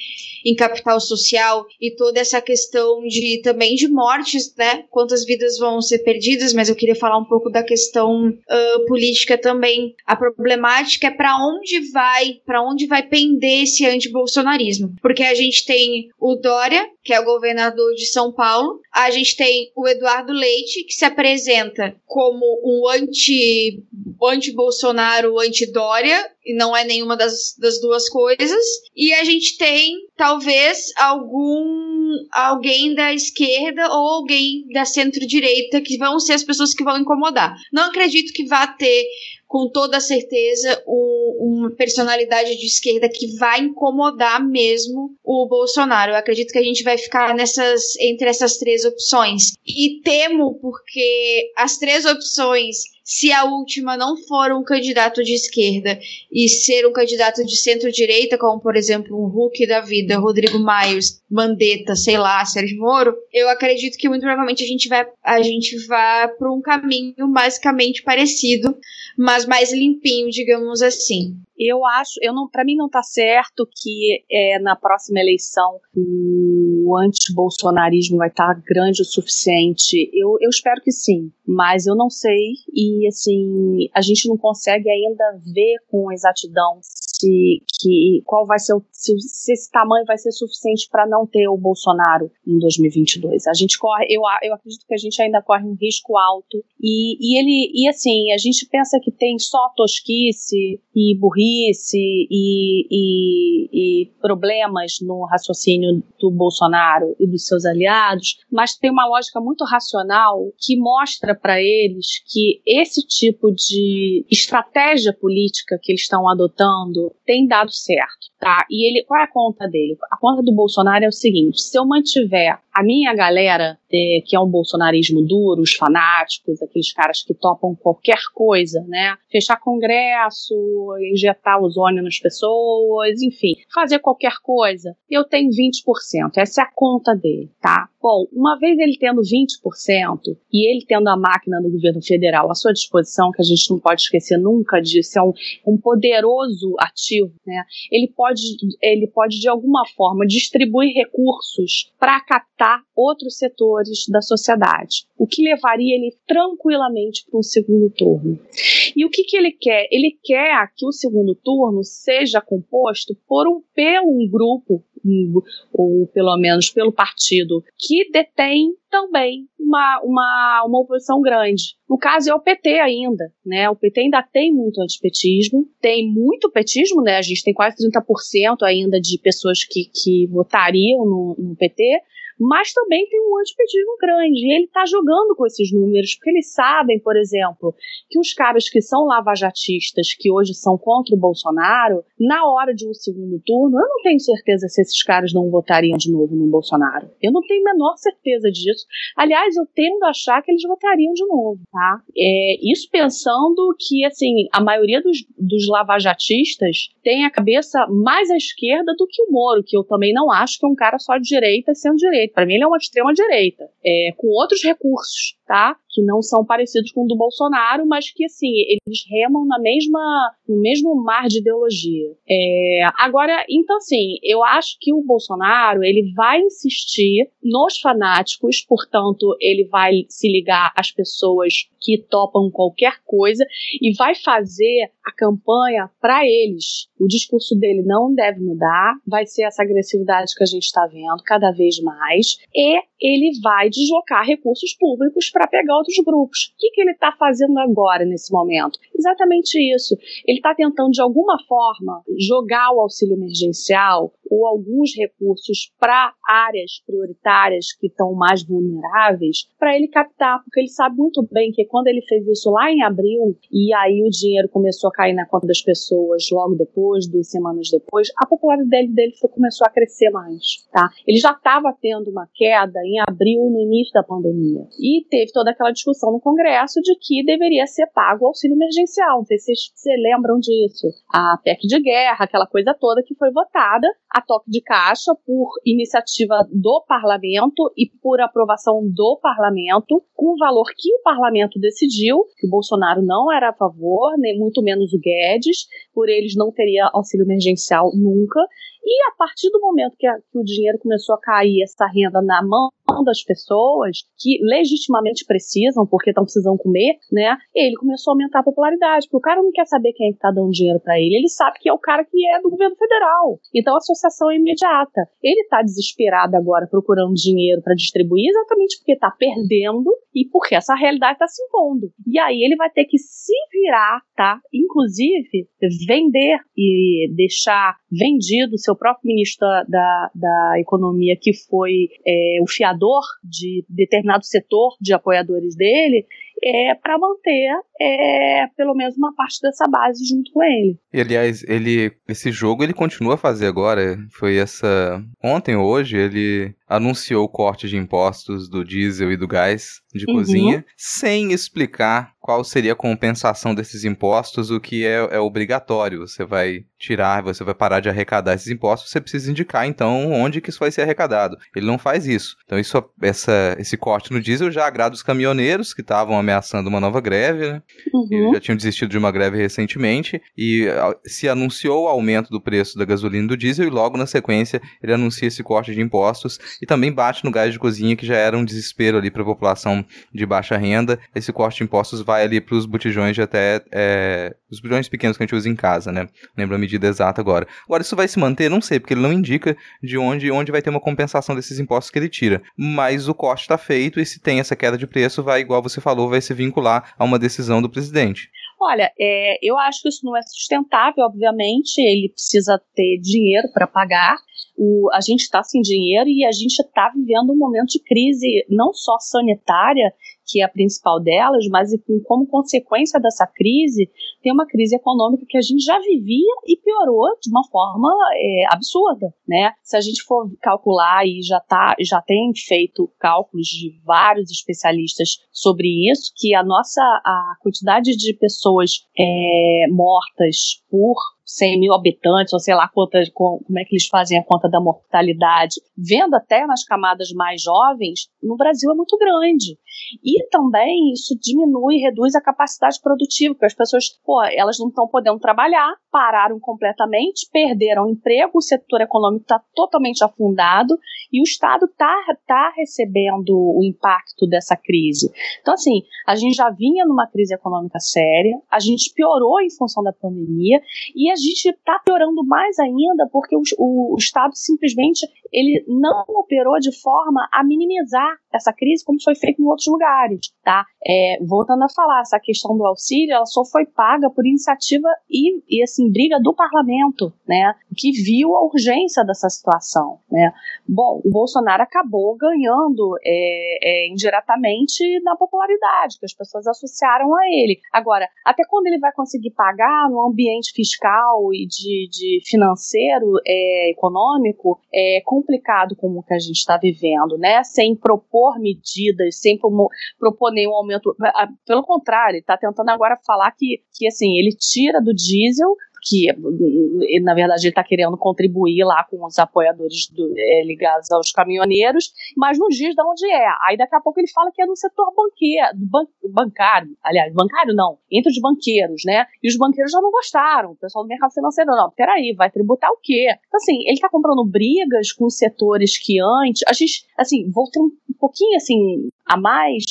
em capital social e toda essa questão de também de mortes, né? Quantas vidas vão ser perdidas, mas eu queria falar um pouco da questão uh, política também. A problemática é para onde vai, para onde vai pender esse antibolsonarismo, porque a gente tem o Dória, que é o governador de São Paulo, a gente tem o Eduardo Leite, que se apresenta como um anti anti-Bolsonaro, anti-Dória, e não é nenhuma das, das duas coisas. E a gente tem, talvez, algum alguém da esquerda ou alguém da centro-direita que vão ser as pessoas que vão incomodar. Não acredito que vá ter com toda certeza o, uma personalidade de esquerda que vai incomodar mesmo o Bolsonaro. Eu acredito que a gente vai ficar nessas entre essas três opções. E temo porque as três opções se a última não for um candidato de esquerda e ser um candidato de centro-direita, como por exemplo um Hulk da vida, Rodrigo Maios, Mandetta, sei lá, Sérgio Moro, eu acredito que muito provavelmente a gente vai, a gente vai para um caminho basicamente parecido, mas mais limpinho, digamos assim. Eu acho, eu não, para mim não está certo que é, na próxima eleição o anti-bolsonarismo vai estar tá grande o suficiente. Eu, eu espero que sim, mas eu não sei e assim a gente não consegue ainda ver com exatidão se que qual vai ser o, se, se esse tamanho vai ser suficiente para não ter o Bolsonaro em 2022. A gente corre, eu, eu acredito que a gente ainda corre um risco alto e, e ele e assim a gente pensa que tem só tosquice e burrice e, e, e problemas no raciocínio do Bolsonaro e dos seus aliados, mas tem uma lógica muito racional que mostra para eles que esse tipo de estratégia política que eles estão adotando tem dado certo, tá? E ele, qual é a conta dele? A conta do Bolsonaro é o seguinte: se eu mantiver a minha galera, é, que é um bolsonarismo duro, os fanáticos, aqueles caras que topam qualquer coisa, né? Fechar congresso, injetar ozônio nas pessoas, enfim, fazer qualquer coisa, eu tenho 20%. Essa é a conta dele, tá? Bom, uma vez ele tendo 20% e ele tendo a máquina do governo federal à sua disposição, que a gente não pode esquecer nunca disso, é um, um poderoso ativo, né? Ele pode, ele pode de alguma forma distribuir recursos para captar outros setores da sociedade, o que levaria ele tranquilamente para um segundo turno. E o que, que ele quer? Ele quer que o segundo turno seja composto por um, pelo um grupo, ou pelo menos pelo partido, que detém também uma, uma, uma oposição grande. No caso é o PT ainda, né? O PT ainda tem muito antipetismo, tem muito petismo, né? A gente tem quase 30% ainda de pessoas que, que votariam no, no PT, mas também tem um antipetismo grande. E ele está jogando com esses números, porque eles sabem, por exemplo, que os caras que são lavajatistas, que hoje são contra o Bolsonaro, na hora de um segundo turno, eu não tenho certeza se esses caras não votariam de novo no Bolsonaro. Eu não tenho a menor certeza disso. Aliás, eu tendo a achar que eles votariam de novo, tá? É, isso pensando que, assim, a maioria dos, dos lavajatistas tem a cabeça mais à esquerda do que o Moro, que eu também não acho que é um cara só de direita sendo direita direita. Para mim, ele é uma extrema direita, é, com outros recursos, tá? Que não são parecidos com o do Bolsonaro, mas que assim eles remam na mesma, no mesmo mar de ideologia. É, agora, então assim, eu acho que o Bolsonaro ele vai insistir nos fanáticos, portanto, ele vai se ligar às pessoas que topam qualquer coisa e vai fazer a campanha para eles. O discurso dele não deve mudar, vai ser essa agressividade que a gente está vendo cada vez mais, e ele vai deslocar recursos públicos para pegar outros grupos. O que, que ele está fazendo agora, nesse momento? Exatamente isso. Ele está tentando, de alguma forma, jogar o auxílio emergencial ou alguns recursos para áreas prioritárias que estão mais vulneráveis, para ele captar, porque ele sabe muito bem que quando ele fez isso lá em abril, e aí o dinheiro começou a cair na conta das pessoas logo depois, duas semanas depois, a popularidade dele começou a crescer mais, tá? Ele já estava tendo uma queda em abril, no início da pandemia, e teve toda aquela discussão no Congresso de que deveria ser pago o auxílio emergencial, não sei se vocês lembram disso, a PEC de guerra, aquela coisa toda que foi votada, a toque de caixa por iniciativa do parlamento e por aprovação do parlamento, com o valor que o parlamento decidiu, que o Bolsonaro não era a favor, nem muito menos o Guedes, por eles não teria auxílio emergencial nunca, E a partir do momento que, a, que o dinheiro começou a cair, essa renda na mão das pessoas que legitimamente precisam, porque estão precisando comer, né? Ele começou a aumentar a popularidade, porque o cara não quer saber quem é que tá dando dinheiro para ele, ele sabe que é o cara que é do governo federal. Então a associação é imediata. Ele tá desesperado agora procurando dinheiro para distribuir exatamente porque tá perdendo e porque essa realidade tá se impondo. E aí ele vai ter que se virar, tá? Inclusive vender e deixar vendido o seu próprio ministro da, da, Economia, que foi é, o fiador de determinado setor de apoiadores dele, é, para manter é, pelo menos uma parte dessa base junto com ele. E, aliás, ele esse jogo ele continua a fazer agora. Foi essa ontem hoje ele anunciou o corte de impostos do diesel e do gás de uhum. cozinha, sem explicar qual seria a compensação desses impostos, o que é, é, obrigatório. Você vai tirar, você vai parar de arrecadar esses impostos, você precisa indicar então onde que isso vai ser arrecadado. Ele não faz isso. Então isso, essa, esse corte no diesel já agrada os caminhoneiros que estavam ameaçando uma nova greve, né? Uhum. já tinham desistido de uma greve recentemente e se anunciou o aumento do preço da gasolina e do diesel e logo na sequência ele anuncia esse corte de impostos e também bate no gás de cozinha que já era um desespero ali para a população de baixa renda. Esse corte de impostos vai ali para os botijões de até é, os botijões pequenos que a gente usa em casa, né? Lembro a medida exata agora. Agora isso vai se manter, não sei, porque ele não indica de onde onde vai ter uma compensação desses impostos que ele tira. Mas o corte está feito e se tem essa queda de preço, vai igual você falou, vai se vincular a uma decisão do presidente. Olha, é, eu acho que isso não é sustentável, obviamente. Ele precisa ter dinheiro para pagar. O, a gente está sem dinheiro e a gente está vivendo um momento de crise não só sanitária, que é a principal delas, mas como consequência dessa crise, tem uma crise econômica que a gente já vivia e piorou de uma forma é, absurda, né? Se a gente for calcular e já tá, já tem feito cálculos de vários especialistas sobre isso, que a nossa a quantidade de pessoas é, mortas por 100 mil habitantes, ou sei lá quantas, como é que eles fazem a conta da mortalidade, vendo até nas camadas mais jovens, no Brasil é muito grande. E também isso diminui, reduz a capacidade produtiva, porque as pessoas, pô, elas não estão podendo trabalhar, pararam completamente, perderam o emprego, o setor econômico está totalmente afundado e o Estado está tá recebendo o impacto dessa crise. Então, assim, a gente já vinha numa crise econômica séria, a gente piorou em função da pandemia e a gente está piorando mais ainda porque o, o Estado simplesmente ele não operou de forma a minimizar essa crise como foi feito em outros lugares, tá? É, voltando a falar, essa questão do auxílio, ela só foi paga por iniciativa e, e assim, briga do parlamento, né? Que viu a urgência dessa situação, né? Bom, o Bolsonaro acabou ganhando é, é, indiretamente na popularidade, que as pessoas associaram a ele. Agora, até quando ele vai conseguir pagar no ambiente fiscal e de, de financeiro, é, econômico, é complicado como que a gente está vivendo, né? Sem propor medidas, sem propor nenhum aumento. Pelo contrário, ele está tentando agora falar que, que assim, ele tira do diesel que na verdade ele está querendo contribuir lá com os apoiadores do, é, ligados aos caminhoneiros, mas não diz de onde é. Aí daqui a pouco ele fala que é no setor banqueiro, ban bancário, aliás, bancário não, entre os banqueiros, né? E os banqueiros já não gostaram, o pessoal do mercado financeiro, não, peraí, vai tributar o quê? Então, assim, ele está comprando brigas com os setores que antes, a gente, assim, voltando um pouquinho, assim, a mais,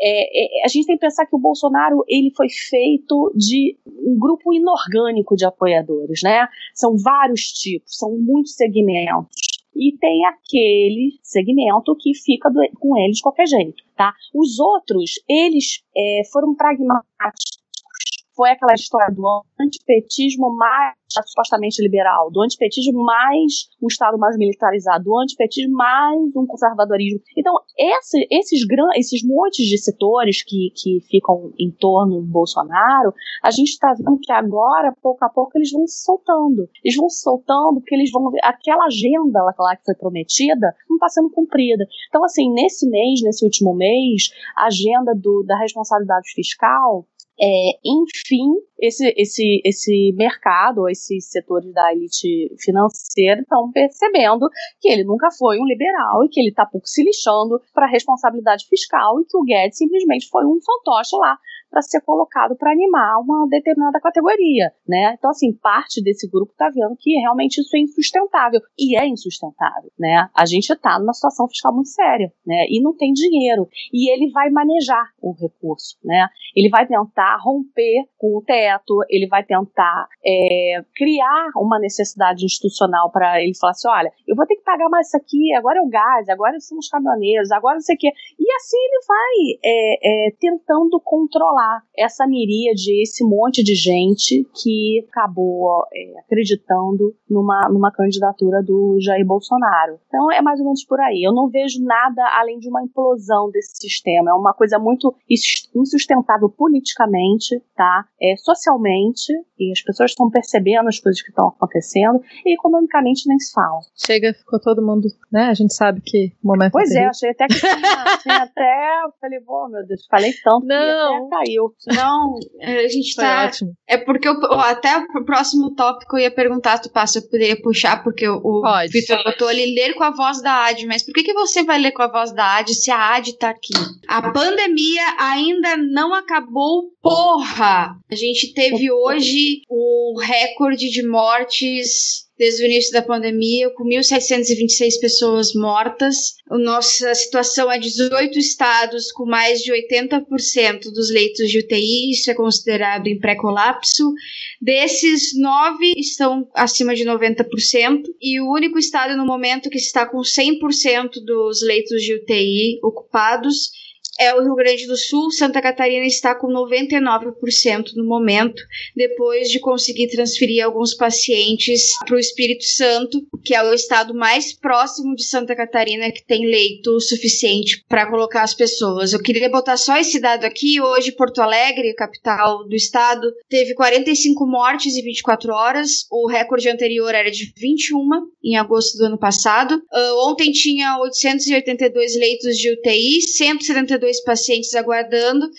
é, é, a gente tem que pensar que o Bolsonaro ele foi feito de um grupo inorgânico de apoiadores, né? São vários tipos, são muitos segmentos. E tem aquele segmento que fica do, com ele de qualquer jeito, tá? Os outros, eles é, foram pragmáticos foi aquela história do antipetismo mais supostamente liberal, do antipetismo mais um Estado mais militarizado, do antipetismo mais um conservadorismo. Então, esse, esses, esses montes de setores que, que ficam em torno do Bolsonaro, a gente está vendo que agora, pouco a pouco, eles vão se soltando. Eles vão se soltando porque eles vão ver aquela agenda lá que foi prometida não está sendo cumprida. Então, assim, nesse mês, nesse último mês, a agenda do, da responsabilidade fiscal é, enfim, esse, esse, esse mercado, esses setores da elite financeira estão percebendo que ele nunca foi um liberal e que ele está pouco se lixando para a responsabilidade fiscal e que o Guedes simplesmente foi um fantoche lá para ser colocado para animar uma determinada categoria, né? Então, assim, parte desse grupo está vendo que realmente isso é insustentável. E é insustentável, né? A gente está numa situação fiscal muito séria, né? E não tem dinheiro. E ele vai manejar o recurso, né? Ele vai tentar romper com o teto, ele vai tentar é, criar uma necessidade institucional para ele falar assim: olha, eu vou ter que pagar mais isso aqui, agora é o gás, agora são os caminhoneiros, agora não sei o quê. E assim ele vai é, é, tentando controlar essa miríade, esse monte de gente que acabou é, acreditando numa, numa candidatura do Jair Bolsonaro. Então é mais ou menos por aí. Eu não vejo nada além de uma implosão desse sistema. É uma coisa muito insustentável politicamente, tá? É, socialmente, e as pessoas estão percebendo as coisas que estão acontecendo, e economicamente nem se fala. Chega, ficou todo mundo, né? A gente sabe que o momento Pois é, achei até que tinha, tinha até. Falei, pô, meu Deus, falei tanto não. que até caiu. Não, a gente Foi tá. Ótimo. É porque eu, até o próximo tópico eu ia perguntar se tu passa, eu poderia puxar, porque o Vitor botou ali ler com a voz da AD, mas por que, que você vai ler com a voz da AD se a AD tá aqui? A pandemia ainda não acabou, porra! A gente teve hoje o recorde de mortes desde o início da pandemia, com 1.726 pessoas mortas. A nossa situação é 18 estados com mais de 80% dos leitos de UTI, isso é considerado em pré-colapso. Desses, nove estão acima de 90%, e o único estado no momento que está com 100% dos leitos de UTI ocupados é o Rio Grande do Sul. Santa Catarina está com 99% no momento, depois de conseguir transferir alguns pacientes para o Espírito Santo, que é o estado mais próximo de Santa Catarina que tem leito suficiente para colocar as pessoas. Eu queria botar só esse dado aqui. Hoje, Porto Alegre, capital do estado, teve 45 mortes em 24 horas. O recorde anterior era de 21 em agosto do ano passado. Uh, ontem tinha 882 leitos de UTI, 172 dois pacientes aguardando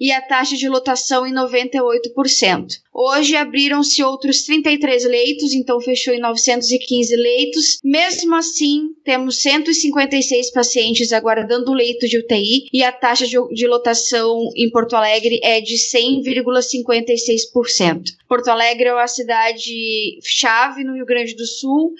e a taxa de lotação em 98%. Hoje abriram-se outros 33 leitos, então fechou em 915 leitos. Mesmo assim, temos 156 pacientes aguardando leito de UTI e a taxa de, de lotação em Porto Alegre é de 100,56%. Porto Alegre é uma cidade chave no Rio Grande do Sul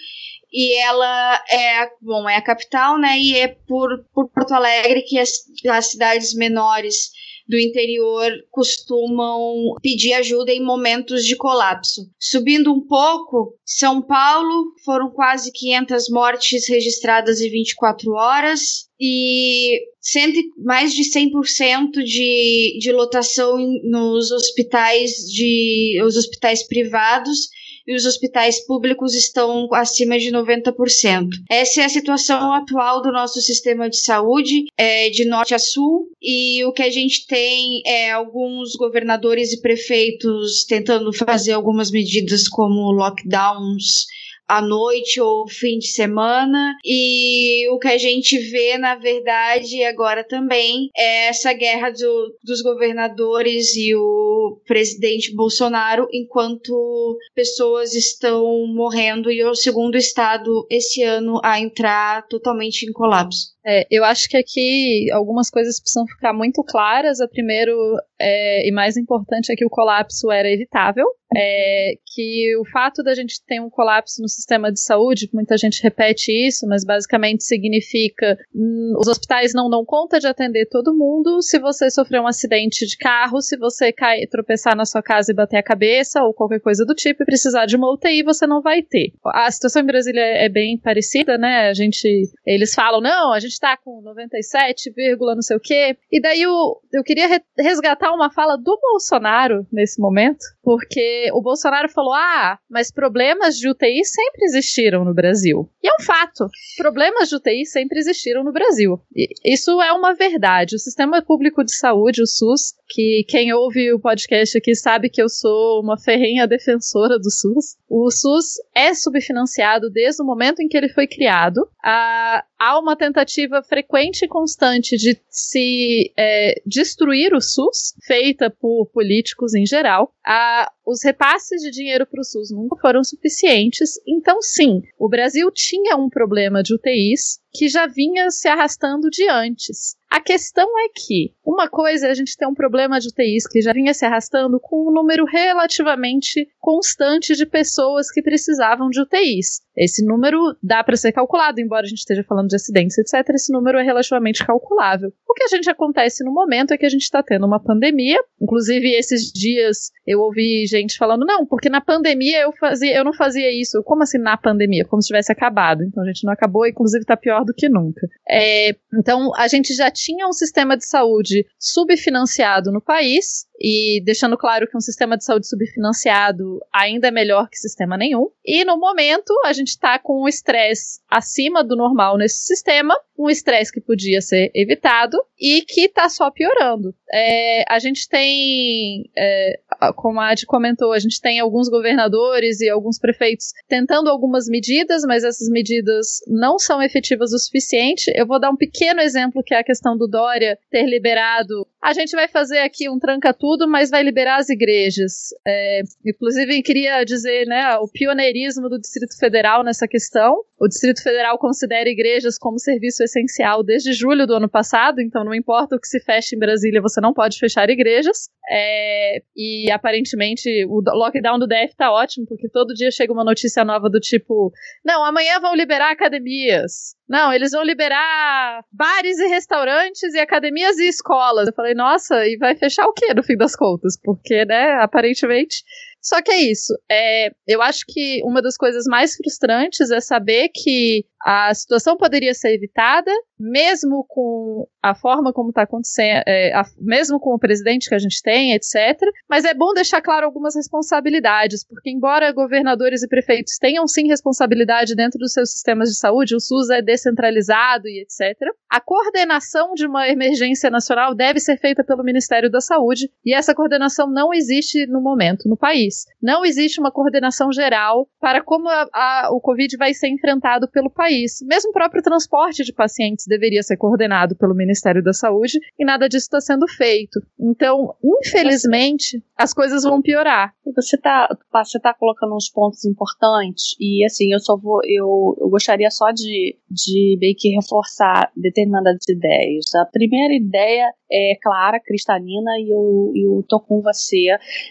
e ela é, bom, é a capital, né? E é por, por Porto Alegre que as, as cidades menores do interior costumam pedir ajuda em momentos de colapso. Subindo um pouco, São Paulo foram quase 500 mortes registradas em 24 horas e cento, mais de 100% de, de lotação nos hospitais de os hospitais privados e os hospitais públicos estão acima de 90%. Essa é a situação atual do nosso sistema de saúde, é, de norte a sul, e o que a gente tem é alguns governadores e prefeitos tentando fazer algumas medidas como lockdowns à noite ou fim de semana. E o que a gente vê, na verdade, agora também é essa guerra do, dos governadores e o presidente Bolsonaro, enquanto pessoas estão morrendo e o segundo estado esse ano a entrar totalmente em colapso. É, eu acho que aqui algumas coisas precisam ficar muito claras. A primeiro é, e mais importante é que o colapso era evitável. É, que o fato da gente ter um colapso no sistema de saúde, muita gente repete isso, mas basicamente significa hum, os hospitais não dão conta de atender todo mundo. Se você sofrer um acidente de carro, se você cair, tropeçar na sua casa e bater a cabeça ou qualquer coisa do tipo e precisar de uma UTI, você não vai ter. A situação em Brasília é bem parecida, né? A gente, eles falam não, a gente está com 97, não sei o quê. E daí eu, eu queria resgatar uma fala do Bolsonaro nesse momento, porque o Bolsonaro falou: ah, mas problemas de UTI sempre existiram no Brasil. E é um fato. Problemas de UTI sempre existiram no Brasil. E isso é uma verdade. O sistema público de saúde, o SUS, que quem ouve o podcast aqui sabe que eu sou uma ferrenha defensora do SUS. O SUS é subfinanciado desde o momento em que ele foi criado. A, há uma tentativa frequente e constante de se é, destruir o SUS, feita por políticos em geral. A, os repasses de dinheiro para o SUS nunca foram suficientes. Então, sim, o Brasil tinha um problema de UTIs que já vinha se arrastando de antes. A questão é que uma coisa é a gente ter um problema de UTIs que já vinha se arrastando com um número relativamente constante de pessoas que precisavam de UTIs. Esse número dá para ser calculado, embora a gente esteja falando de acidentes, etc. Esse número é relativamente calculável. O que a gente acontece no momento é que a gente está tendo uma pandemia. Inclusive, esses dias eu ouvi gente falando: não, porque na pandemia eu fazia, eu não fazia isso. Como assim na pandemia? Como se tivesse acabado. Então a gente não acabou, inclusive está pior do que nunca. É, então a gente já tinha um sistema de saúde subfinanciado no país, e deixando claro que um sistema de saúde subfinanciado ainda é melhor que sistema nenhum. E no momento a gente está com um estresse acima do normal nesse sistema, um estresse que podia ser evitado e que está só piorando. É, a gente tem, é, como a Ad comentou, a gente tem alguns governadores e alguns prefeitos tentando algumas medidas, mas essas medidas não são efetivas o suficiente. Eu vou dar um pequeno exemplo que é a questão do Dória ter liberado. A gente vai fazer aqui um tranca tudo, mas vai liberar as igrejas. É, inclusive, queria dizer, né, o pioneirismo do Distrito Federal nessa questão. O Distrito Federal considera igrejas como serviço essencial desde julho do ano passado, então não importa o que se feche em Brasília, você não pode fechar igrejas. É, e aparentemente o lockdown do DF tá ótimo, porque todo dia chega uma notícia nova do tipo: não, amanhã vão liberar academias. Não, eles vão liberar bares e restaurantes e academias e escolas. Eu falei, nossa, e vai fechar o quê no fim das contas? Porque, né, aparentemente só que é isso. É, eu acho que uma das coisas mais frustrantes é saber que a situação poderia ser evitada, mesmo com a forma como está acontecendo, é, a, mesmo com o presidente que a gente tem, etc. Mas é bom deixar claro algumas responsabilidades, porque embora governadores e prefeitos tenham sim responsabilidade dentro dos seus sistemas de saúde, o SUS é descentralizado e etc. A coordenação de uma emergência nacional deve ser feita pelo Ministério da Saúde e essa coordenação não existe no momento no país. Não existe uma coordenação geral para como a, a, o Covid vai ser enfrentado pelo país país. Mesmo o próprio transporte de pacientes deveria ser coordenado pelo Ministério da Saúde e nada disso está sendo feito. Então, infelizmente, as coisas vão piorar. Você está você tá colocando uns pontos importantes e assim, eu só vou eu, eu gostaria só de, de meio que reforçar determinadas ideias. A primeira ideia é clara, cristalina e eu, tô com você.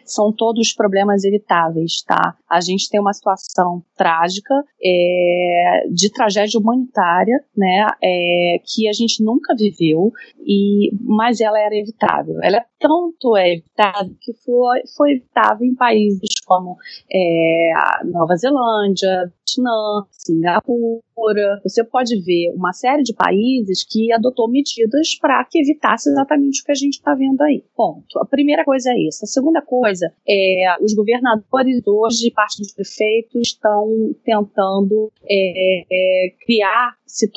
São todos problemas evitáveis, tá? A gente tem uma situação trágica é, de tragédia humanitária, né? É, que a gente nunca viveu e mas ela era evitável. Ela é tanto é evitável que foi, foi evitável em países como é, Nova Zelândia, Vietnã, Singapura. Você pode ver uma série de países que adotou medidas para que evitasse exatamente o que a gente está vendo aí. Ponto. A primeira coisa é isso. A segunda coisa é os governadores hoje, parte dos prefeitos, estão tentando é, é, criar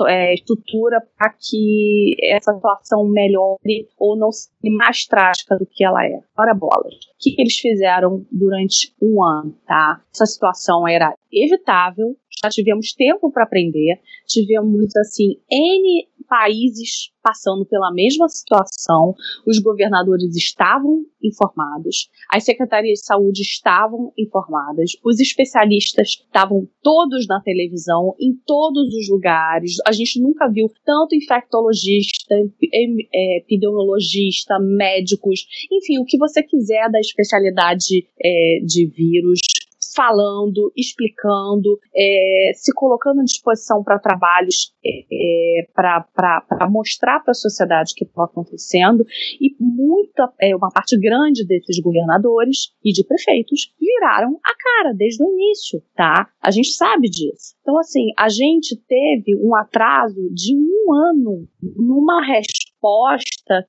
é, estrutura para que essa situação melhore ou não seja mais trágica do que ela é. Ora bolas. O que, que eles fizeram durante um ano, tá? Essa situação era evitável, já tivemos tempo para aprender, tivemos assim N países passando pela mesma situação, os governadores estavam informados, as secretarias de saúde estavam informadas, os especialistas estavam todos na televisão, em todos os lugares. A gente nunca viu tanto infectologista, é, epidemiologista, médicos, enfim, o que você quiser da especialidade é, de vírus falando, explicando, é, se colocando à disposição para trabalhos é, é para mostrar para a sociedade o que está acontecendo e muita, é, uma parte grande desses governadores e de prefeitos viraram a cara desde o início, tá? A gente sabe disso. Então, assim, a gente teve um atraso de um ano numa resposta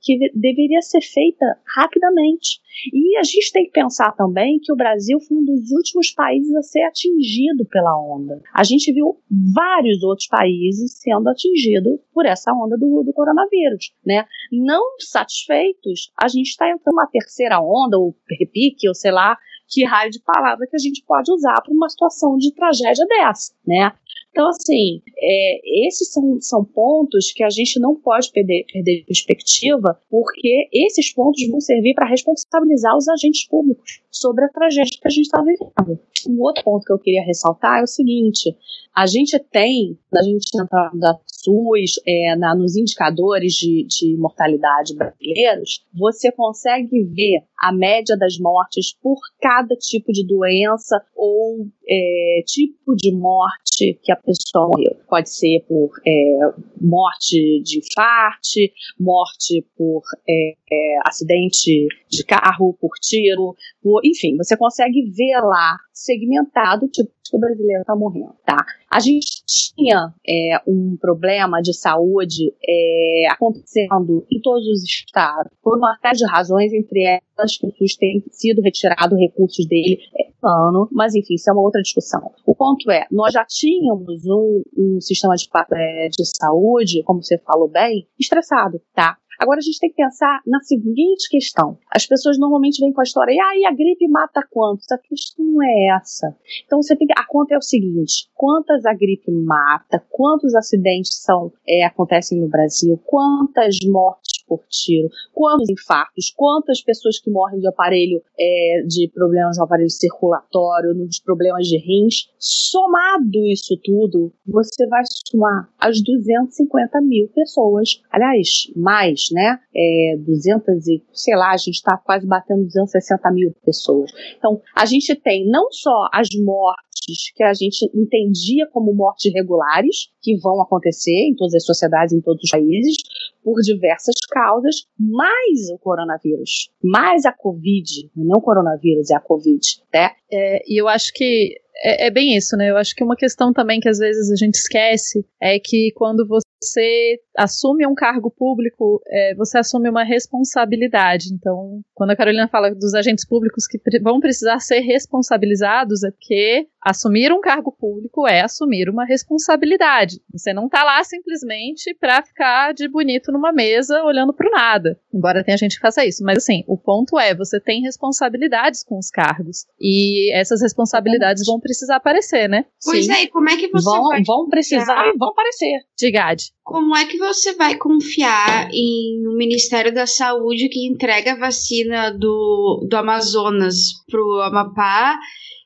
que deveria ser feita rapidamente. E a gente tem que pensar também que o Brasil foi um dos últimos países a ser atingido pela onda. A gente viu vários outros países sendo atingidos por essa onda do, do coronavírus, né? Não satisfeitos, a gente está entrando uma terceira onda, ou repique, ou sei lá, que raio de palavra que a gente pode usar para uma situação de tragédia dessa, né? Então, assim, é, esses são, são pontos que a gente não pode perder, perder de perspectiva, porque esses pontos vão servir para responsabilizar os agentes públicos sobre a tragédia que a gente está vivendo. Um outro ponto que eu queria ressaltar é o seguinte: a gente tem, a gente entra da SUS, é, na, nos indicadores de, de mortalidade brasileiros, você consegue ver a média das mortes por cada tipo de doença ou é, tipo de morte que a pessoa morreu. Pode ser por é, morte de infarte, morte por é, é, acidente de carro, por tiro, por, enfim, você consegue ver lá segmentado tipo o brasileiro está morrendo, tá? A gente tinha é, um problema de saúde é, acontecendo em todos os estados, por uma série de razões, entre elas que o SUS tem sido retirado recursos dele é, ano, mas enfim, isso é uma outra discussão. O ponto é, nós já tínhamos um, um sistema de, é, de saúde, como você falou bem, estressado, tá? Agora a gente tem que pensar na seguinte questão. As pessoas normalmente vêm com a história, e aí a gripe mata quantos? A questão não é essa. Então você tem que. A conta é o seguinte: quantas a gripe mata, quantos acidentes são, é, acontecem no Brasil, quantas mortes por tiro, quantos infartos, quantas pessoas que morrem de aparelho, é, de problemas no aparelho circulatório, nos problemas de rins. Somado isso tudo, você vai somar as 250 mil pessoas, aliás, mais, né? É, 200 e, sei lá, a gente está quase batendo 260 mil pessoas. Então, a gente tem não só as mortes que a gente entendia como mortes regulares, que vão acontecer em todas as sociedades, em todos os países, por diversas causas, mais o coronavírus, mais a Covid, não o coronavírus, é a Covid, né? É, e eu acho que é, é, bem isso, né? Eu acho que uma questão também que às vezes a gente esquece é que quando você assume um cargo público, é, você assume uma responsabilidade. Então, quando a Carolina fala dos agentes públicos que vão precisar ser responsabilizados, é porque assumir um cargo público é assumir uma responsabilidade. Você não está lá simplesmente para ficar de bonito numa mesa olhando para nada. Embora tenha gente que faça isso, mas assim, o ponto é, você tem responsabilidades com os cargos e essas responsabilidades vão precisar aparecer, né? Pois Sim. é, e como é que você vão, vai vão precisar e vão aparecer. De GAD. Como é que você vai confiar em um Ministério da Saúde que entrega a vacina do, do Amazonas pro Amapá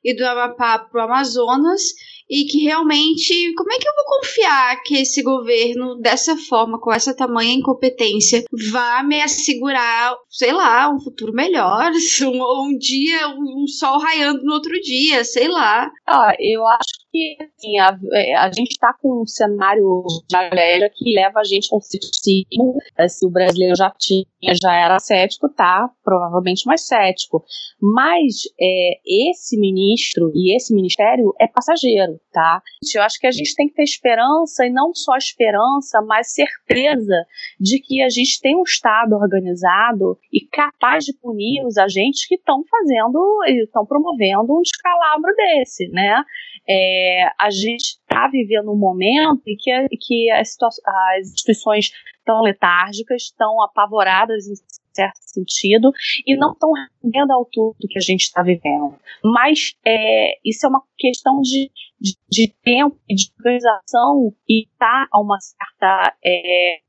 e do Amapá pro Amazonas e que realmente, como é que eu vou confiar que esse governo, dessa forma, com essa tamanha incompetência, vá me assegurar, sei lá, um futuro melhor, um, um dia, um sol raiando no outro dia, sei lá. Ah, eu acho que assim, a, é, a, gente está com um cenário de que leva a gente a um ceticismo. É, se o brasileiro já tinha, já era cético, tá provavelmente mais cético. Mas é, esse ministro e esse ministério é passageiro, tá? Eu acho que a gente tem que ter esperança, e não só esperança, mas certeza de que a gente tem um Estado organizado e capaz de punir os agentes que estão fazendo, estão promovendo um descalabro desse, né? É, a gente está vivendo um momento em que, que as, as instituições estão letárgicas, estão apavoradas em certo sentido e não estão rendendo ao tudo que a gente está vivendo. Mas é, isso é uma questão de, de, de tempo e de organização e está a uma certa é, é,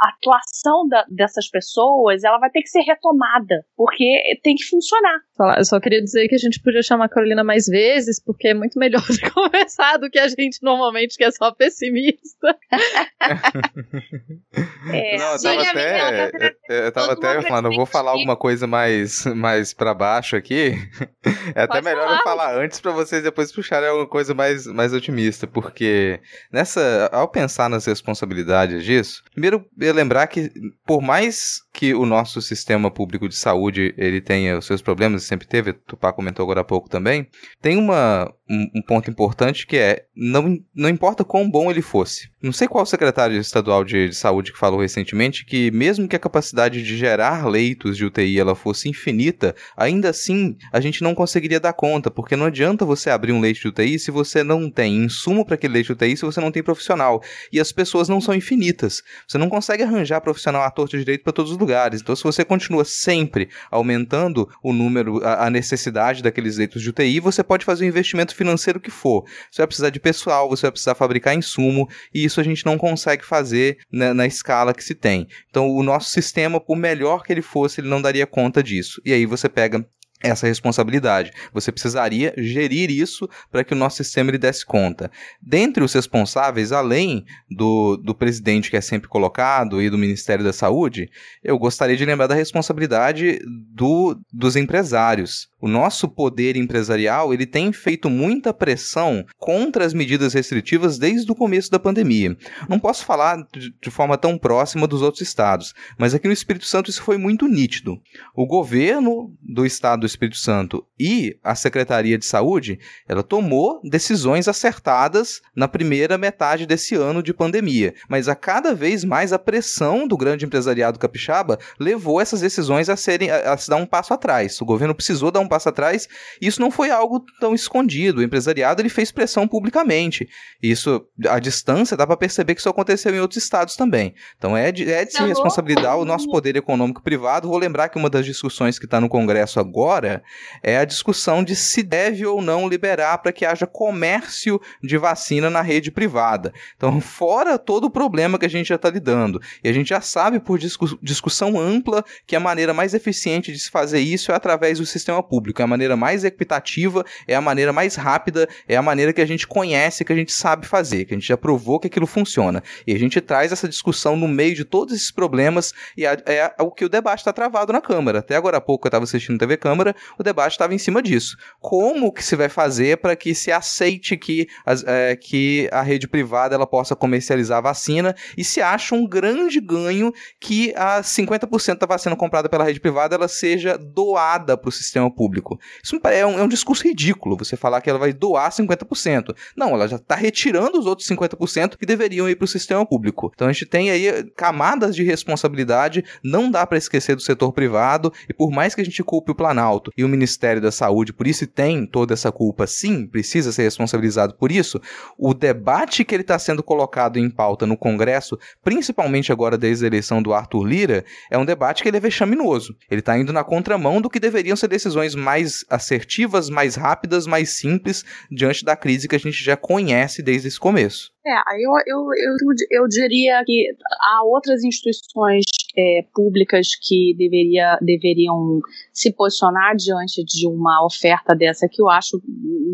a atuação da, dessas pessoas ela vai ter que ser retomada, porque tem que funcionar. Eu só queria dizer que a gente podia chamar a Carolina mais vezes, porque é muito melhor de conversar do que a gente normalmente, que é só pessimista. é, Não, eu tava até, eu, eu tava até falando, eu vou falar alguma coisa mais, mais para baixo aqui. É até Pode melhor falar. eu falar antes para vocês depois puxarem alguma coisa mais, mais otimista, porque nessa, ao pensar nas responsabilidades disso, primeiro lembrar que, por mais que o nosso sistema público de saúde ele tenha os seus problemas, sempre teve, Tupá comentou agora há pouco também, tem uma, um, um, ponto importante que é, não, não importa quão bom ele fosse. Não sei qual secretário estadual de, de saúde que falou recentemente que mesmo que a capacidade de gerar leitos de UTI ela fosse infinita, ainda assim a gente não conseguiria dar conta, porque não adianta você abrir um leite de UTI se você não tem insumo para aquele leite de UTI, se você não tem profissional. E as pessoas não são infinitas. Você não consegue arranjar profissional à torta direito para todos os lugares lugares. Então, se você continua sempre aumentando o número, a, a necessidade daqueles leitos de UTI, você pode fazer o investimento financeiro que for. Você vai precisar de pessoal, você vai precisar fabricar insumo, e isso a gente não consegue fazer na, na escala que se tem. Então, o nosso sistema, por melhor que ele fosse, ele não daria conta disso. E aí você pega essa responsabilidade. Você precisaria gerir isso para que o nosso sistema lhe desse conta. Dentre os responsáveis, além do, do presidente que é sempre colocado e do Ministério da Saúde, eu gostaria de lembrar da responsabilidade do, dos empresários. O nosso poder empresarial ele tem feito muita pressão contra as medidas restritivas desde o começo da pandemia. Não posso falar de, forma tão próxima dos outros estados, mas aqui no Espírito Santo isso foi muito nítido. O governo do estado do Espírito Santo e a Secretaria de Saúde, ela tomou decisões acertadas na primeira metade desse ano de pandemia, mas a cada vez mais a pressão do grande empresariado capixaba levou essas decisões a serem a, a se dar um passo atrás. O governo precisou dar um um passo atrás, isso não foi algo tão escondido. O empresariado ele fez pressão publicamente. Isso, à distância, dá para perceber que isso aconteceu em outros estados também. Então é de, é de se responsabilizar o nosso poder econômico privado. Vou lembrar que uma das discussões que está no Congresso agora é a discussão de se deve ou não liberar para que haja comércio de vacina na rede privada. Então, fora todo o problema que a gente já está lidando, e a gente já sabe por discu discussão ampla que a maneira mais eficiente de se fazer isso é através do sistema público público. É a maneira mais equitativa, é a maneira mais rápida, é a maneira que a gente conhece, que a gente sabe fazer, que a gente já provou que aquilo funciona. E a gente traz essa discussão no meio de todos esses problemas e é, o que o debate está travado na Câmara. Até agora há pouco eu estava assistindo TV Câmara, o debate estava em cima disso. Como que se vai fazer para que se aceite que, as, é, que a rede privada ela possa comercializar a vacina e se acha um grande ganho que a 50% da vacina comprada pela rede privada ela seja doada para o sistema público público. Isso é um, é um discurso ridículo, você falar que ela vai doar 50%. Não, ela já está retirando os outros 50% que deveriam ir para o sistema público. Então a gente tem aí camadas de responsabilidade, não dá para esquecer do setor privado, e por mais que a gente culpe o Planalto e o Ministério da Saúde, por isso tem toda essa culpa, sim, precisa ser responsabilizado por isso, o debate que ele está sendo colocado em pauta no Congresso, principalmente agora desde a eleição do Arthur Lira, é um debate que ele é vexaminoso. Ele está indo na contramão do que deveriam ser decisões mais assertivas, mais rápidas, mais simples diante da crise que a gente já conhece desde esse começo. É, eu, eu, eu, eu diria que há outras instituições é, públicas que deveria, deveriam se posicionar diante de uma oferta dessa que eu acho,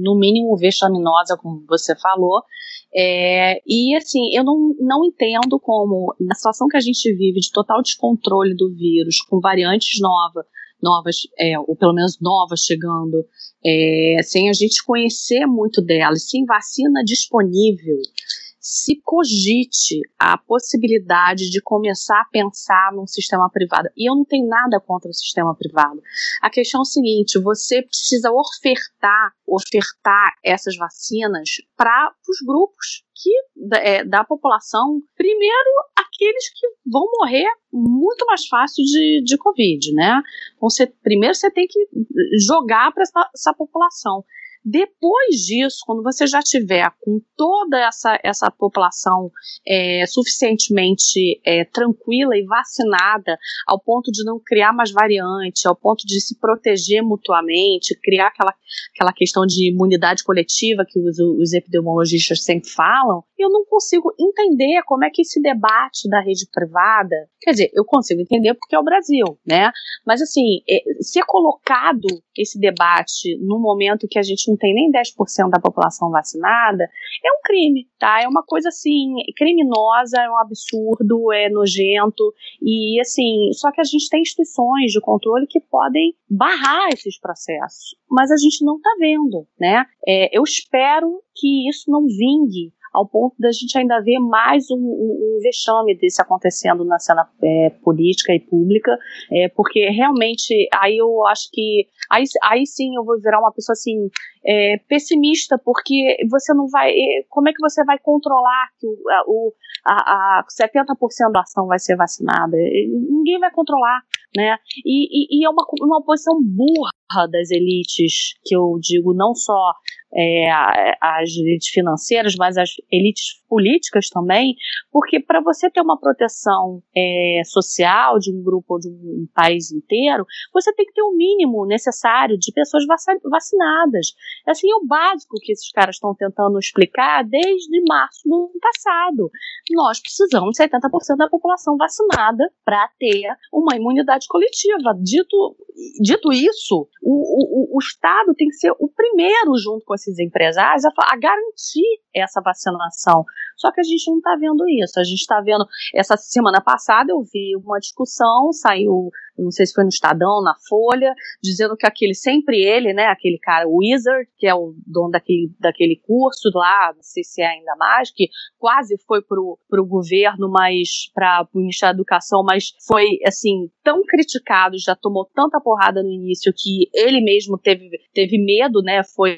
no mínimo, vexaminosa, como você falou. É, e assim, eu não, não entendo como, na situação que a gente vive de total descontrole do vírus, com variantes novas, novas, é, ou pelo menos novas chegando, é, sem a gente conhecer muito delas, sem vacina disponível, se cogite a possibilidade de começar a pensar num sistema privado. E eu não tenho nada contra o sistema privado. A questão é o seguinte: você precisa ofertar, ofertar essas vacinas para os grupos que é, da população, primeiro aqueles que vão morrer muito mais fácil de, de Covid, né? Você, primeiro você tem que jogar para essa, essa população. Depois disso, quando você já tiver com toda essa, essa população é, suficientemente é, tranquila e vacinada, ao ponto de não criar mais variante, ao ponto de se proteger mutuamente, criar aquela, aquela questão de imunidade coletiva que os, os epidemiologistas sempre falam, eu não consigo entender como é que esse debate da rede privada, quer dizer, eu consigo entender porque é o Brasil, né? Mas assim, é, ser colocado esse debate no momento que a gente não tem nem 10% da população vacinada, é um crime, tá? É uma coisa assim, criminosa, é um absurdo, é nojento e assim, só que a gente tem instituições de controle que podem barrar esses processos, mas a gente não tá vendo, né? É, eu espero que isso não vingue ao ponto da gente ainda ver mais um, um, um vexame desse acontecendo na cena é, política e pública, é, porque realmente aí eu acho que aí, aí sim eu vou virar uma pessoa assim é, pessimista, porque você não vai. Como é que você vai controlar que o, a, a, a 70% da ação vai ser vacinada? Ninguém vai controlar, né? E, e, e é uma, uma posição burra das elites, que eu digo não só é, as elites financeiras, mas as elites políticas também, porque para você ter uma proteção é, social de um grupo ou de um país inteiro, você tem que ter o mínimo necessário de pessoas vacinadas. Assim, é o básico que esses caras estão tentando explicar desde março do ano passado. Nós precisamos de 70% da população vacinada para ter uma imunidade coletiva. Dito, dito isso, o, o, o Estado tem que ser o primeiro, junto com esses empresários, a, a garantir essa vacinação. Só que a gente não está vendo isso. A gente está vendo. Essa semana passada eu vi uma discussão, saiu não sei se foi no Estadão, na Folha, dizendo que aquele, sempre ele, né, aquele cara, o Wizard, que é o dono daquele, daquele curso lá, não sei se é ainda mais, que quase foi pro, pro governo, mas para o Ministério da Educação, mas foi, assim, tão criticado, já tomou tanta porrada no início que ele mesmo teve, teve medo, né, foi,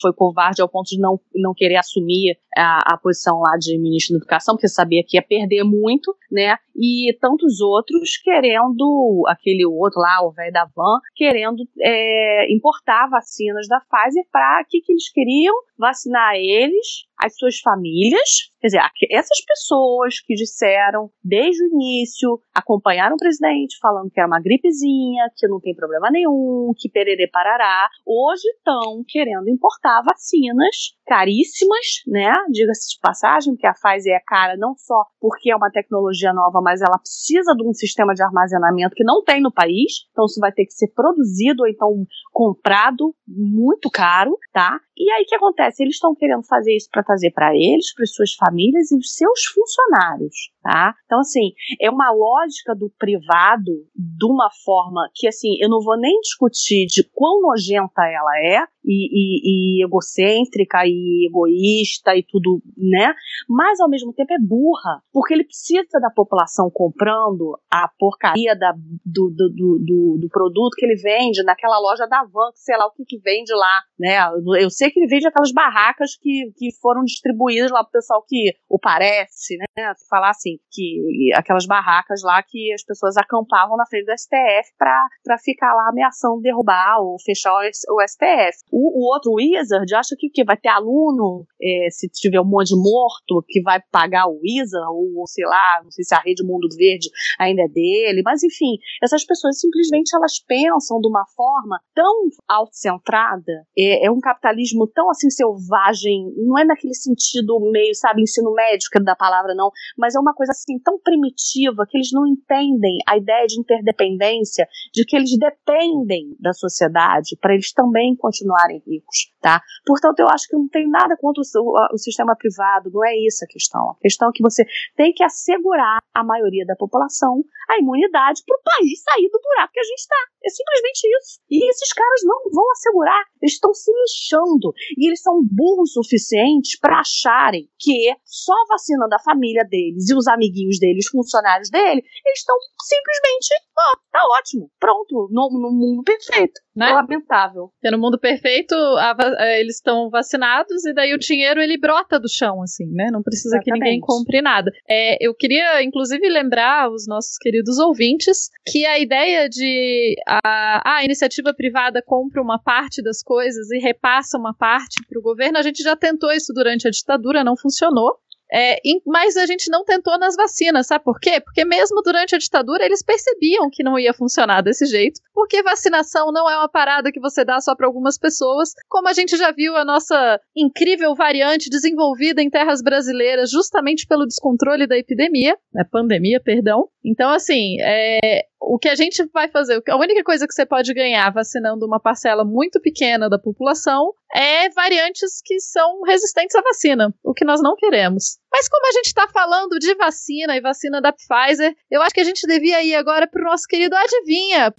foi covarde ao ponto de não, não querer assumir a, a posição lá de ministro da Educação, porque sabia que ia perder muito, né, e tantos outros querendo aquele outro lá, o velho da van, querendo é, importar vacinas da Pfizer para que, que eles queriam vacinar eles, as suas famílias, quer dizer, essas pessoas que disseram desde o início, acompanharam o presidente falando que era uma gripezinha, que não tem problema nenhum, que pererê parará, hoje estão querendo importar vacinas caríssimas, né? Diga-se de passagem, que a Pfizer é cara não só porque é uma tecnologia nova, mas ela precisa de um sistema de armazenamento que não tem no país, então isso vai ter que ser produzido ou então comprado muito caro, tá? E aí o que acontece? Eles estão querendo fazer isso para trazer para eles, para suas famílias e os seus funcionários, tá? Então assim, é uma lógica do privado de uma forma que assim, eu não vou nem discutir de quão nojenta ela é e, e, e egocêntrica e egoísta e tudo, né? Mas ao mesmo tempo é burra, porque ele precisa da população comprando a porcaria da, do, do, do, do, produto que ele vende naquela loja da Van, sei lá o que, que vende lá, né? Eu sei que ele vende aquelas barracas que, que foram distribuídas lá pro pessoal que o parece, né? Falar assim, que aquelas barracas lá que as pessoas acampavam na frente do STF para ficar lá ameaçando derrubar ou fechar o, o STF. O, o outro Wizard acha que, que vai ter aluno, é, se tiver um monte de morto, que vai pagar o Wizard, ou, ou sei lá, não sei se a Rede Mundo Verde ainda é dele, mas enfim, essas pessoas simplesmente elas pensam de uma forma tão autocentrada, é, é um capitalismo tão assim selvagem, não é naquele sentido meio, sabe, ensino médico da palavra não, mas é uma coisa assim tão primitiva que eles não entendem a ideia de interdependência, de que eles dependem da sociedade para eles também continuarem ricos, tá? Portanto, eu acho que não tem nada contra o, o sistema privado, não é isso a questão. A questão é que você tem que assegurar a maioria da população a imunidade para o país sair do buraco que a gente está. É simplesmente isso. E esses caras não vão assegurar. Eles estão se lixando. E eles são burros o suficiente para acharem que só vacinando a família deles e os amiguinhos deles, funcionários dele, eles estão simplesmente, ó, tá ótimo, pronto, no, no mundo perfeito. Né? Lamentável. Porque no mundo perfeito, a, a, eles estão vacinados e daí o dinheiro ele brota do chão, assim, né? Não precisa Exatamente. que ninguém compre nada. É, eu queria, inclusive, lembrar os nossos queridos ouvintes que a ideia de a, a iniciativa privada compra uma parte das coisas e repassa uma parte para o governo, a gente já tentou isso durante a ditadura, não funcionou. É, mas a gente não tentou nas vacinas, sabe por quê? Porque mesmo durante a ditadura eles percebiam que não ia funcionar desse jeito, porque vacinação não é uma parada que você dá só para algumas pessoas, como a gente já viu a nossa incrível variante desenvolvida em terras brasileiras justamente pelo descontrole da epidemia, né, pandemia, perdão. Então, assim, é, o que a gente vai fazer, a única coisa que você pode ganhar vacinando uma parcela muito pequena da população é variantes que são resistentes à vacina, o que nós não queremos. Mas como a gente está falando de vacina e vacina da Pfizer, eu acho que a gente devia ir agora para o nosso querido Adivinha.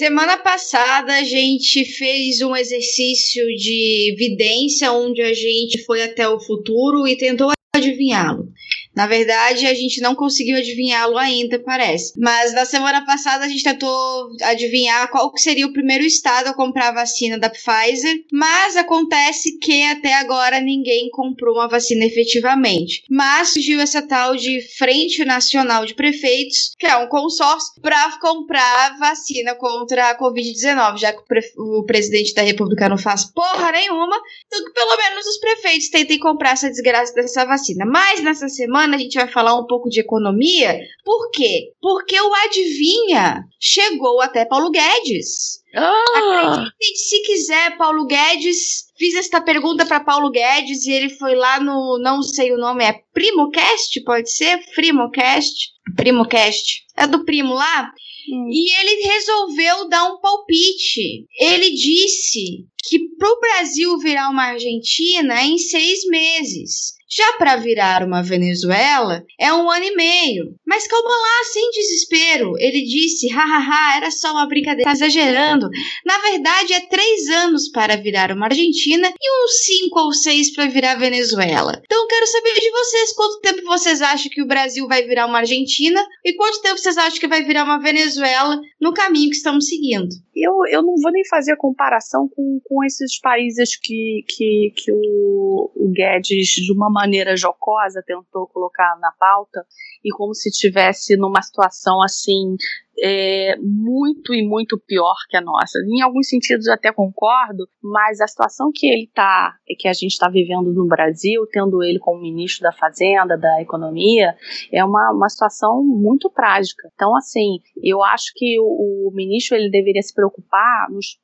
Semana passada a gente fez um exercício de vidência onde a gente foi até o futuro e tentou adivinhá-lo. Na verdade, a gente não conseguiu adivinhá-lo ainda, parece. Mas na semana passada a gente tentou adivinhar qual seria o primeiro estado a comprar a vacina da Pfizer, mas acontece que até agora ninguém comprou uma vacina efetivamente. Mas surgiu essa tal de Frente Nacional de Prefeitos, que é um consórcio para comprar vacina contra a Covid-19, já que o, pre o presidente da República não faz porra nenhuma, então que pelo menos os prefeitos tentem comprar essa desgraça dessa vacina. Mas nessa semana a gente vai falar um pouco de economia. Por quê? Porque o Adivinha chegou até Paulo Guedes. Ah! Acreditem se quiser, Paulo Guedes. Fiz esta pergunta para Paulo Guedes e ele foi lá no, não sei o nome, é PrimoCast, pode ser? PrimoCast? PrimoCast. É do primo lá? E ele resolveu dar um palpite. Ele disse que pro Brasil virar uma Argentina é em seis meses. Já para virar uma Venezuela é um ano e meio. Mas calma lá, sem desespero. Ele disse: hahaha, era só uma brincadeira, tá exagerando. Na verdade, é três anos para virar uma Argentina e uns cinco ou seis para virar Venezuela. Então, quero saber de vocês quanto tempo vocês acham que o Brasil vai virar uma Argentina e quanto tempo vocês acham que vai virar uma Venezuela no caminho que estamos seguindo. Eu, eu não vou nem fazer a comparação com, com esses países que, que, que o, o Guedes, de uma maneira jocosa, tentou colocar na pauta, e como se tivesse numa situação assim é, muito e muito pior que a nossa. Em alguns sentidos eu até concordo, mas a situação que ele tá, que a gente está vivendo no Brasil, tendo ele como ministro da Fazenda, da Economia, é uma, uma situação muito trágica. Então, assim, eu acho que o, o ministro ele deveria se preocupar nos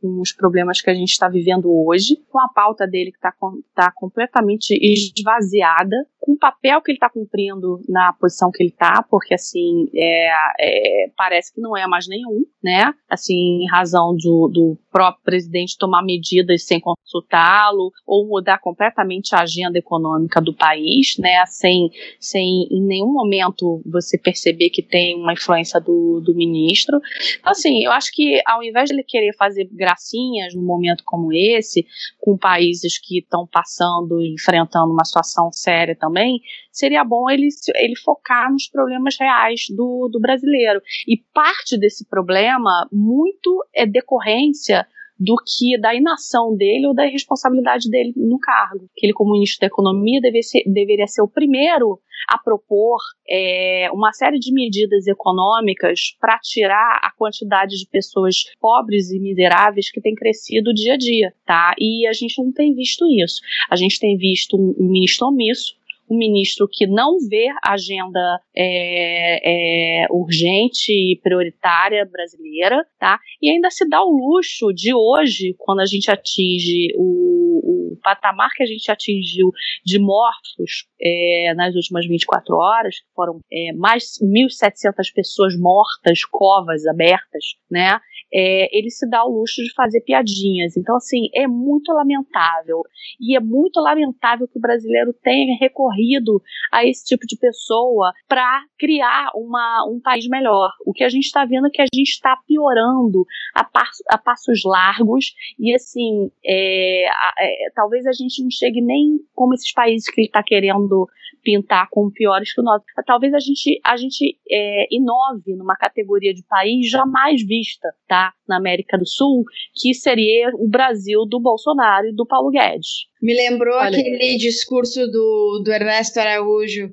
com os problemas que a gente está vivendo hoje, com a pauta dele que está tá completamente esvaziada, com o papel que ele está cumprindo na posição que ele está, porque assim é, é, parece que não é mais nenhum, né? Assim, em razão do, do próprio presidente tomar medidas sem consultá-lo ou mudar completamente a agenda econômica do país, né? Sem, sem em nenhum momento você perceber que tem uma influência do, do ministro. Então, assim, eu acho que ao invés de ele querer fazer gracinhas num momento como esse, com países que estão passando e enfrentando uma situação séria também, seria bom ele, ele focar nos problemas reais do, do brasileiro. E parte desse problema muito é decorrência do que da inação dele ou da irresponsabilidade dele no cargo. Que ele, como ministro da Economia, deveria ser, deveria ser o primeiro a propor é, uma série de medidas econômicas para tirar a quantidade de pessoas pobres e miseráveis que tem crescido dia a dia, tá? E a gente não tem visto isso. A gente tem visto um ministro omisso, um ministro que não vê agenda é, é, urgente e prioritária brasileira, tá? E ainda se dá o luxo de hoje, quando a gente atinge o, o patamar que a gente atingiu de mortos é, nas últimas 24 horas, foram é, mais 1.700 pessoas mortas, covas abertas, né? É, ele se dá o luxo de fazer piadinhas. Então, assim, é muito lamentável. E é muito lamentável que o brasileiro tenha recorrido a esse tipo de pessoa para criar uma, um país melhor. O que a gente está vendo é que a gente está piorando a, passo, a, passos largos. E, assim, é, é, talvez a gente não chegue nem como esses países que ele está querendo pintar como piores que o nosso. Talvez a gente, a gente é, inove numa categoria de país jamais vista, tá? Na América do Sul, que seria o Brasil do Bolsonaro e do Paulo Guedes. Me lembrou Olha. aquele discurso do, do Ernesto Araújo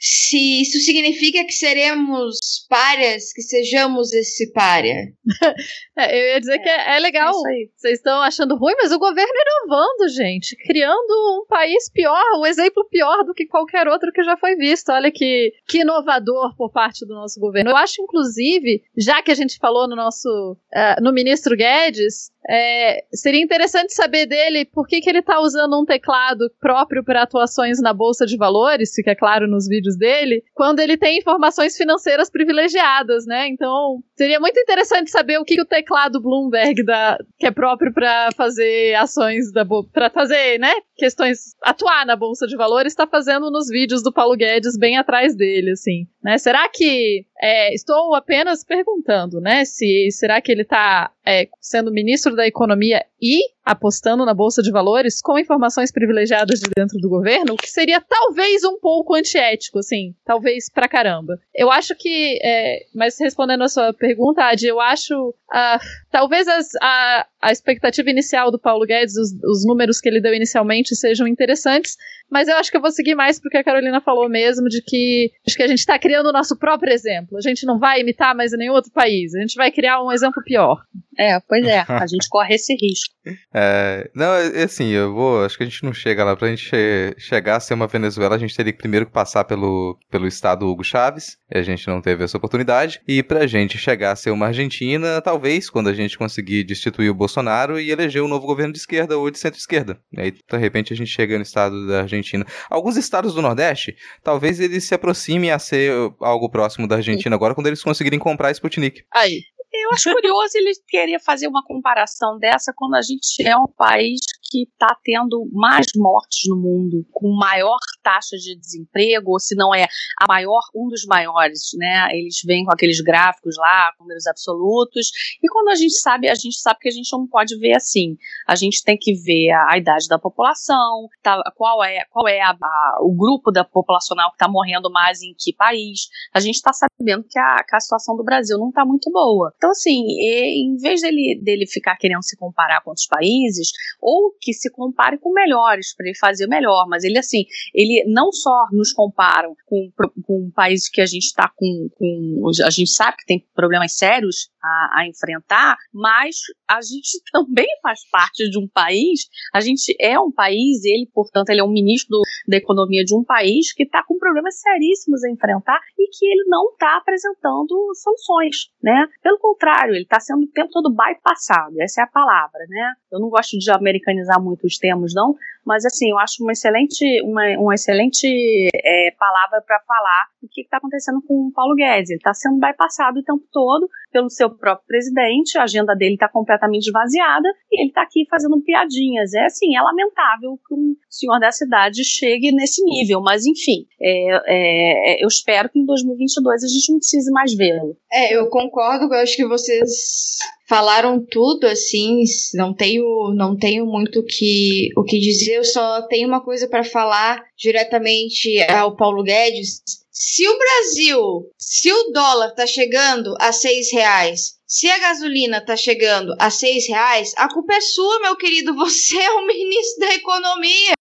se isso significa que seremos párias, que sejamos esse pária. é, eu ia dizer é, que é, é legal. É Vocês estão achando ruim, mas o governo inovando, gente, criando um país pior, um exemplo pior do que qualquer outro que já foi visto. Olha que, que inovador por parte do nosso governo. Eu acho, inclusive, já que a gente falou no nosso uh, no ministro Guedes, é, seria interessante saber dele por que, que ele está usando um teclado próprio para atuações na Bolsa de Valores, fica claro nos vídeos dele, quando ele tem informações financeiras privilegiadas, né? Então, seria muito interessante saber o que, que o teclado Bloomberg dá, que é próprio para fazer ações da para fazer, né? Questões atuar na Bolsa de Valores está fazendo nos vídeos do Paulo Guedes bem atrás dele, assim, né? Será que É, estou apenas perguntando, né? Se será que ele está é, sendo ministro da Economia e apostando na Bolsa de Valores com informações privilegiadas de dentro do governo, o que seria talvez um pouco antiético, assim, talvez pra caramba. Eu acho que, é, mas respondendo a sua pergunta, Adi, eu acho, uh, talvez as, a, a expectativa inicial do Paulo Guedes, os, os números que ele deu inicialmente sejam interessantes, mas eu acho que eu vou seguir mais porque a Carolina falou mesmo de que acho que a gente está criando o nosso próprio exemplo. A gente não vai imitar mais em nenhum outro país. A gente vai criar um exemplo pior. É, pois é. A gente corre esse risco. É, não, é, é assim, eu vou. Acho que a gente não chega lá. Pra gente che chegar a ser uma Venezuela, a gente teria que primeiro passar pelo, pelo estado Hugo Chávez. E a gente não teve essa oportunidade. E pra gente chegar a ser uma Argentina, talvez, quando a gente conseguir destituir o Bolsonaro e eleger um novo governo de esquerda ou de centro-esquerda. Aí, de repente, a gente chega no estado da Argentina. Alguns estados do Nordeste, talvez eles se aproximem a ser algo próximo da Argentina agora, quando eles conseguirem comprar a Sputnik. Aí. Eu acho curioso ele querer fazer uma comparação dessa quando a gente é um país que está tendo mais mortes no mundo, com maior taxa de desemprego, ou se não é a maior, um dos maiores, né? Eles vêm com aqueles gráficos lá, números absolutos, e quando a gente sabe, a gente sabe que a gente não pode ver assim. A gente tem que ver a, a idade da população, tá, qual é, qual é a, a, o grupo da populacional que está morrendo mais em que país. A gente está sabendo que a, que a situação do Brasil não está muito boa. Então, assim, e, em vez dele, dele ficar querendo se comparar com outros países, ou que se compare com melhores, para ele fazer melhor. Mas ele, assim, ele não só nos comparam com, com um país que a gente está com, com. A gente sabe que tem problemas sérios a, a, enfrentar, mas a gente também faz parte de um país, a gente é um país, ele, portanto, ele é um ministro do, da economia de um país que está com problemas seríssimos a enfrentar e que ele não está apresentando soluções, né? Pelo contrário, ele está sendo o tempo todo bypassado, essa é a palavra, né? Eu não gosto de americanizar muito os termos, não, mas assim, eu acho uma excelente, uma, uma excelente é, palavra para falar o que está acontecendo com o Paulo Guedes. Ele está sendo bypassado o tempo todo pelo seu próprio presidente, a agenda dele está completamente esvaziada e ele está aqui fazendo piadinhas. É assim, é lamentável que um senhor da cidade chegue nesse nível, mas enfim, é, é, eu espero que em 2022 a gente não precise mais vê-lo. É, eu concordo, eu acho que vocês falaram tudo assim, não tenho não tenho muito que, o que dizer, eu só tenho uma coisa para falar diretamente ao Paulo Guedes. Se o Brasil, se o dólar tá chegando a seis reais, se a gasolina tá chegando a seis reais, a culpa é sua, meu querido. Você é o ministro da economia.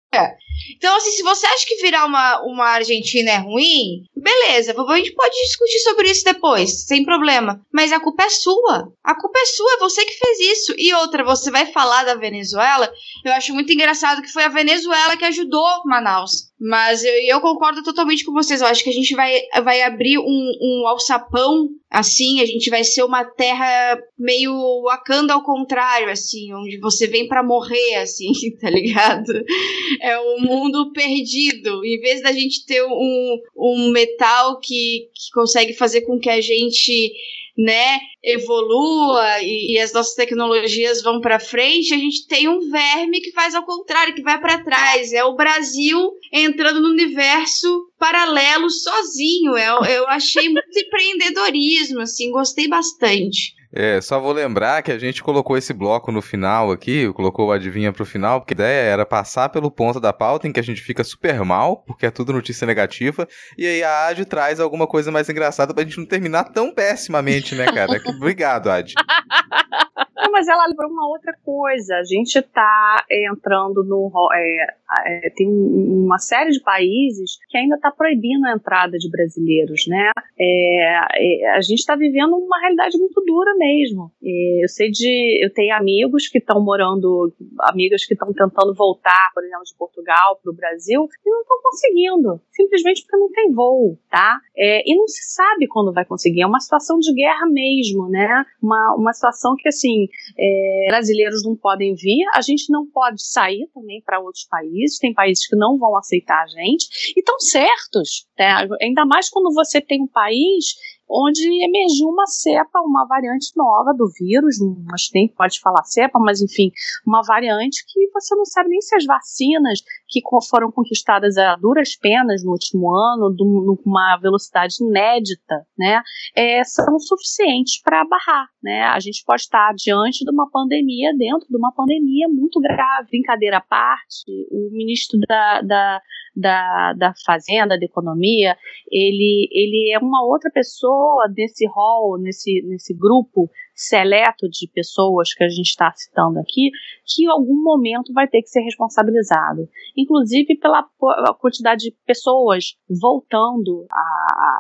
Então, assim, se você acha que virar uma, uma Argentina é ruim, beleza, a gente pode discutir sobre isso depois, sem problema. Mas a culpa é sua. A culpa é sua, é você que fez isso. E outra, você vai falar da Venezuela. Eu acho muito engraçado que foi a Venezuela que ajudou Manaus. Mas eu, eu concordo totalmente com vocês. Eu acho que a gente vai, vai abrir um, um alçapão assim, a gente vai ser uma terra meio Wakanda ao contrário, assim, onde você vem para morrer, assim, tá ligado? É um mundo perdido. Em vez da gente ter um, um metal que, que consegue fazer com que a gente né, evolua e, e as nossas tecnologias vão para frente, a gente tem um verme que faz ao contrário, que vai para trás. É o Brasil entrando no universo paralelo sozinho. Eu, eu achei muito empreendedorismo, assim, gostei bastante. É, só vou lembrar que a gente colocou esse bloco no final aqui, colocou o adivinha pro final, porque a ideia era passar pelo ponto da pauta em que a gente fica super mal, porque é tudo notícia negativa, e aí a Adi traz alguma coisa mais engraçada pra gente não terminar tão pessimamente, né, cara? Obrigado, Adi. Não, mas ela lembrou uma outra coisa. A gente está entrando no. É, é, tem uma série de países que ainda está proibindo a entrada de brasileiros, né? É, é a gente está vivendo uma realidade muito dura mesmo. É, eu sei de. Eu tenho amigos que estão morando, amigas que estão tentando voltar, por exemplo, de Portugal para o Brasil, e não estão conseguindo. Simplesmente porque não tem voo, tá? É, e não se sabe quando vai conseguir. É uma situação de guerra mesmo, né? Uma, uma situação que, assim, brasileiros não podem vir, a gente não pode sair também para outros países, tem países que não vão aceitar a gente, e estão certos, né? ainda mais quando você tem um país onde emergiu uma cepa, uma variante nova do vírus, acho que nem pode falar cepa, mas enfim, uma variante que você não sabe nem se as vacinas que foram conquistadas a duras penas no último ano, numa velocidade inédita, né, é, são suficientes para barrar. Né? A gente pode estar diante de uma pandemia, dentro de uma pandemia muito grave. Brincadeira à parte, o ministro da, da da, da Fazenda, da Economia, ele, ele é uma outra pessoa desse hall, nesse, nesse grupo seleto de pessoas que a gente está citando aqui, que em algum momento vai ter que ser responsabilizado. Inclusive pela quantidade de pessoas voltando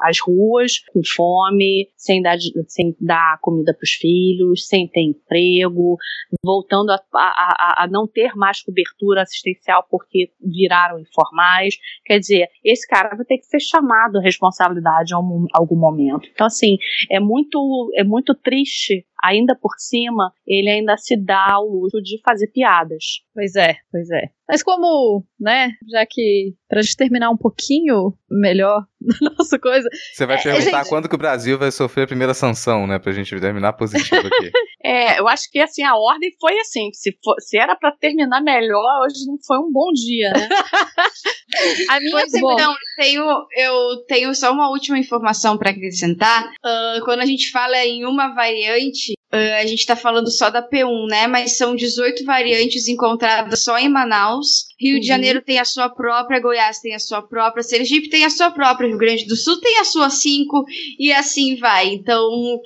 às ruas com fome, sem dar, sem dar comida para os filhos, sem ter emprego, voltando a, a, a não ter mais cobertura assistencial porque viraram informais. Quer dizer, esse cara vai ter que ser chamado à responsabilidade em algum momento. Então, assim, é muito, é muito triste ainda por cima, ele ainda se dá ao luxo de fazer piadas. Pois é, pois é. Mas como, né, já que pra gente terminar um pouquinho melhor a nossa coisa. Você vai é, perguntar gente... quando que o Brasil vai sofrer a primeira sanção, né, pra gente terminar positivo aqui. é, eu acho que assim, a ordem foi assim, se, for, se era para terminar melhor, hoje não foi um bom dia, né? a minha pois eu tenho, eu tenho só uma última informação para acrescentar. Uh, quando a gente fala em uma variante, Uh, a gente está falando só da P1, né? Mas são 18 variantes encontradas só em Manaus. Rio uhum. de Janeiro tem a sua própria, Goiás tem a sua própria, Sergipe tem a sua própria, Rio Grande do Sul tem a sua 5 e assim vai. Então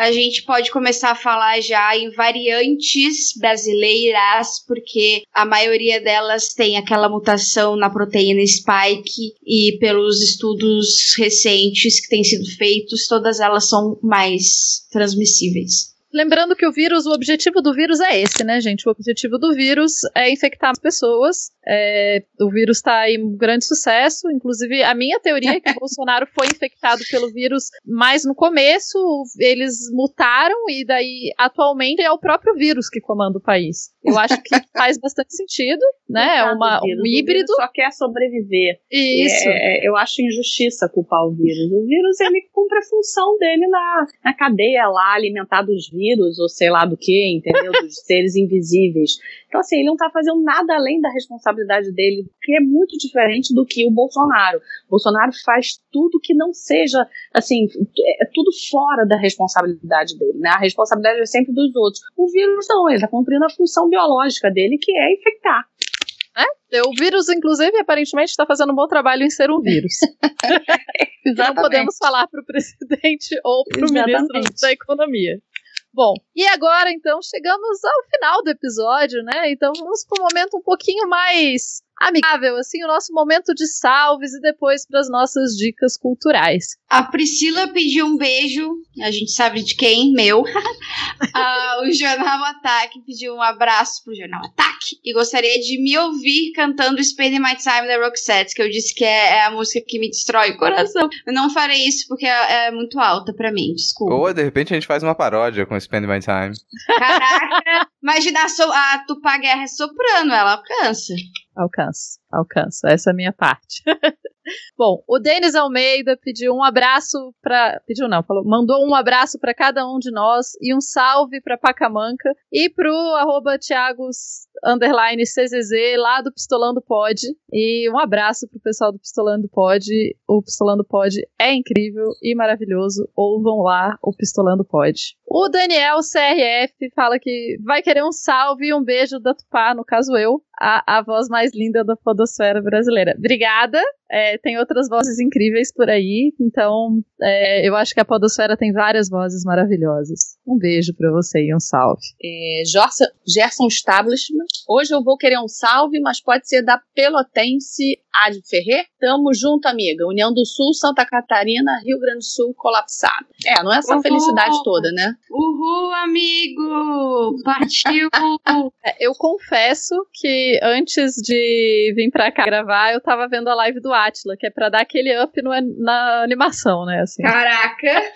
a gente pode começar a falar já em variantes brasileiras, porque a maioria delas tem aquela mutação na proteína spike e pelos estudos recentes que têm sido feitos, todas elas são mais transmissíveis. Lembrando que o vírus, o objetivo do vírus é esse, né, gente? O objetivo do vírus é infectar as pessoas. É, o vírus está em um grande sucesso. Inclusive, a minha teoria é que o Bolsonaro foi infectado pelo vírus mais no começo. Eles mutaram e daí, atualmente, é o próprio vírus que comanda o país. Eu acho que faz bastante sentido, né? É uma, um híbrido. só quer sobreviver. Isso. É, eu acho injustiça culpar o vírus. O vírus, ele cumpre a função dele na, na cadeia lá, alimentar dos vírus vírus ou sei lá do que, entendeu? Dos seres invisíveis. Então, assim, ele não está fazendo nada além da responsabilidade dele, que é muito diferente do que o Bolsonaro. O Bolsonaro faz tudo que não seja, assim, é tudo fora da responsabilidade dele, né? A responsabilidade é sempre dos outros. O vírus não, ele está cumprindo a função biológica dele, que é infectar. É, o vírus, inclusive, aparentemente está fazendo um bom trabalho em ser um vírus. não podemos falar para o presidente ou para o ministro da Economia. Bom, e agora então chegamos ao final do episódio, né? Então vamos para um momento um pouquinho mais amigável, assim, o nosso momento de salves e depois para as nossas dicas culturais. A Priscila pediu um beijo, a gente sabe de quem, meu. ah, o Jornal Ataque pediu um abraço pro Jornal Ataque e gostaria de me ouvir cantando Spending My Time da Roxette, que eu disse que é, é, a música que me destrói o coração. Eu não farei isso porque é, é muito alta para mim, desculpa. Ou de repente a gente faz uma paródia com Spending My Time. Caraca, imagina a, so a Tupá Guerra soprano, ela alcança. Alcanço, alcanço. Essa é a minha parte. Bom, o Denis Almeida pediu um abraço para, pediu não, falou, mandou um abraço para cada um de nós e um salve para Pacamanca e pro arroba Thiagos underline CZZ lá do Pistolando Pod e um abraço pro pessoal do Pistolando Pod. O Pistolando Pod é incrível e maravilhoso. Ouvam lá o Pistolando Pod. O Daniel CRF fala que vai querer um salve e um beijo da Tupá, no caso eu, a, a voz mais linda da podosfera brasileira. Obrigada. É, tem outras vozes incríveis por aí, então é, eu acho que a Podosfera tem várias vozes maravilhosas. Um beijo para você e um salve. É, Gerson, Gerson Establishment. Hoje eu vou querer um salve, mas pode ser da Pelotense Ad Ferrer. Tamo junto, amiga. União do Sul, Santa Catarina, Rio Grande do Sul, colapsado. É, não é essa Uhul. felicidade toda, né? Uhul, amigo! Partiu! É, eu confesso que antes de vir pra cá gravar, eu tava vendo a live do Atila, que é pra dar aquele up no, na animação, né? Assim. Caraca!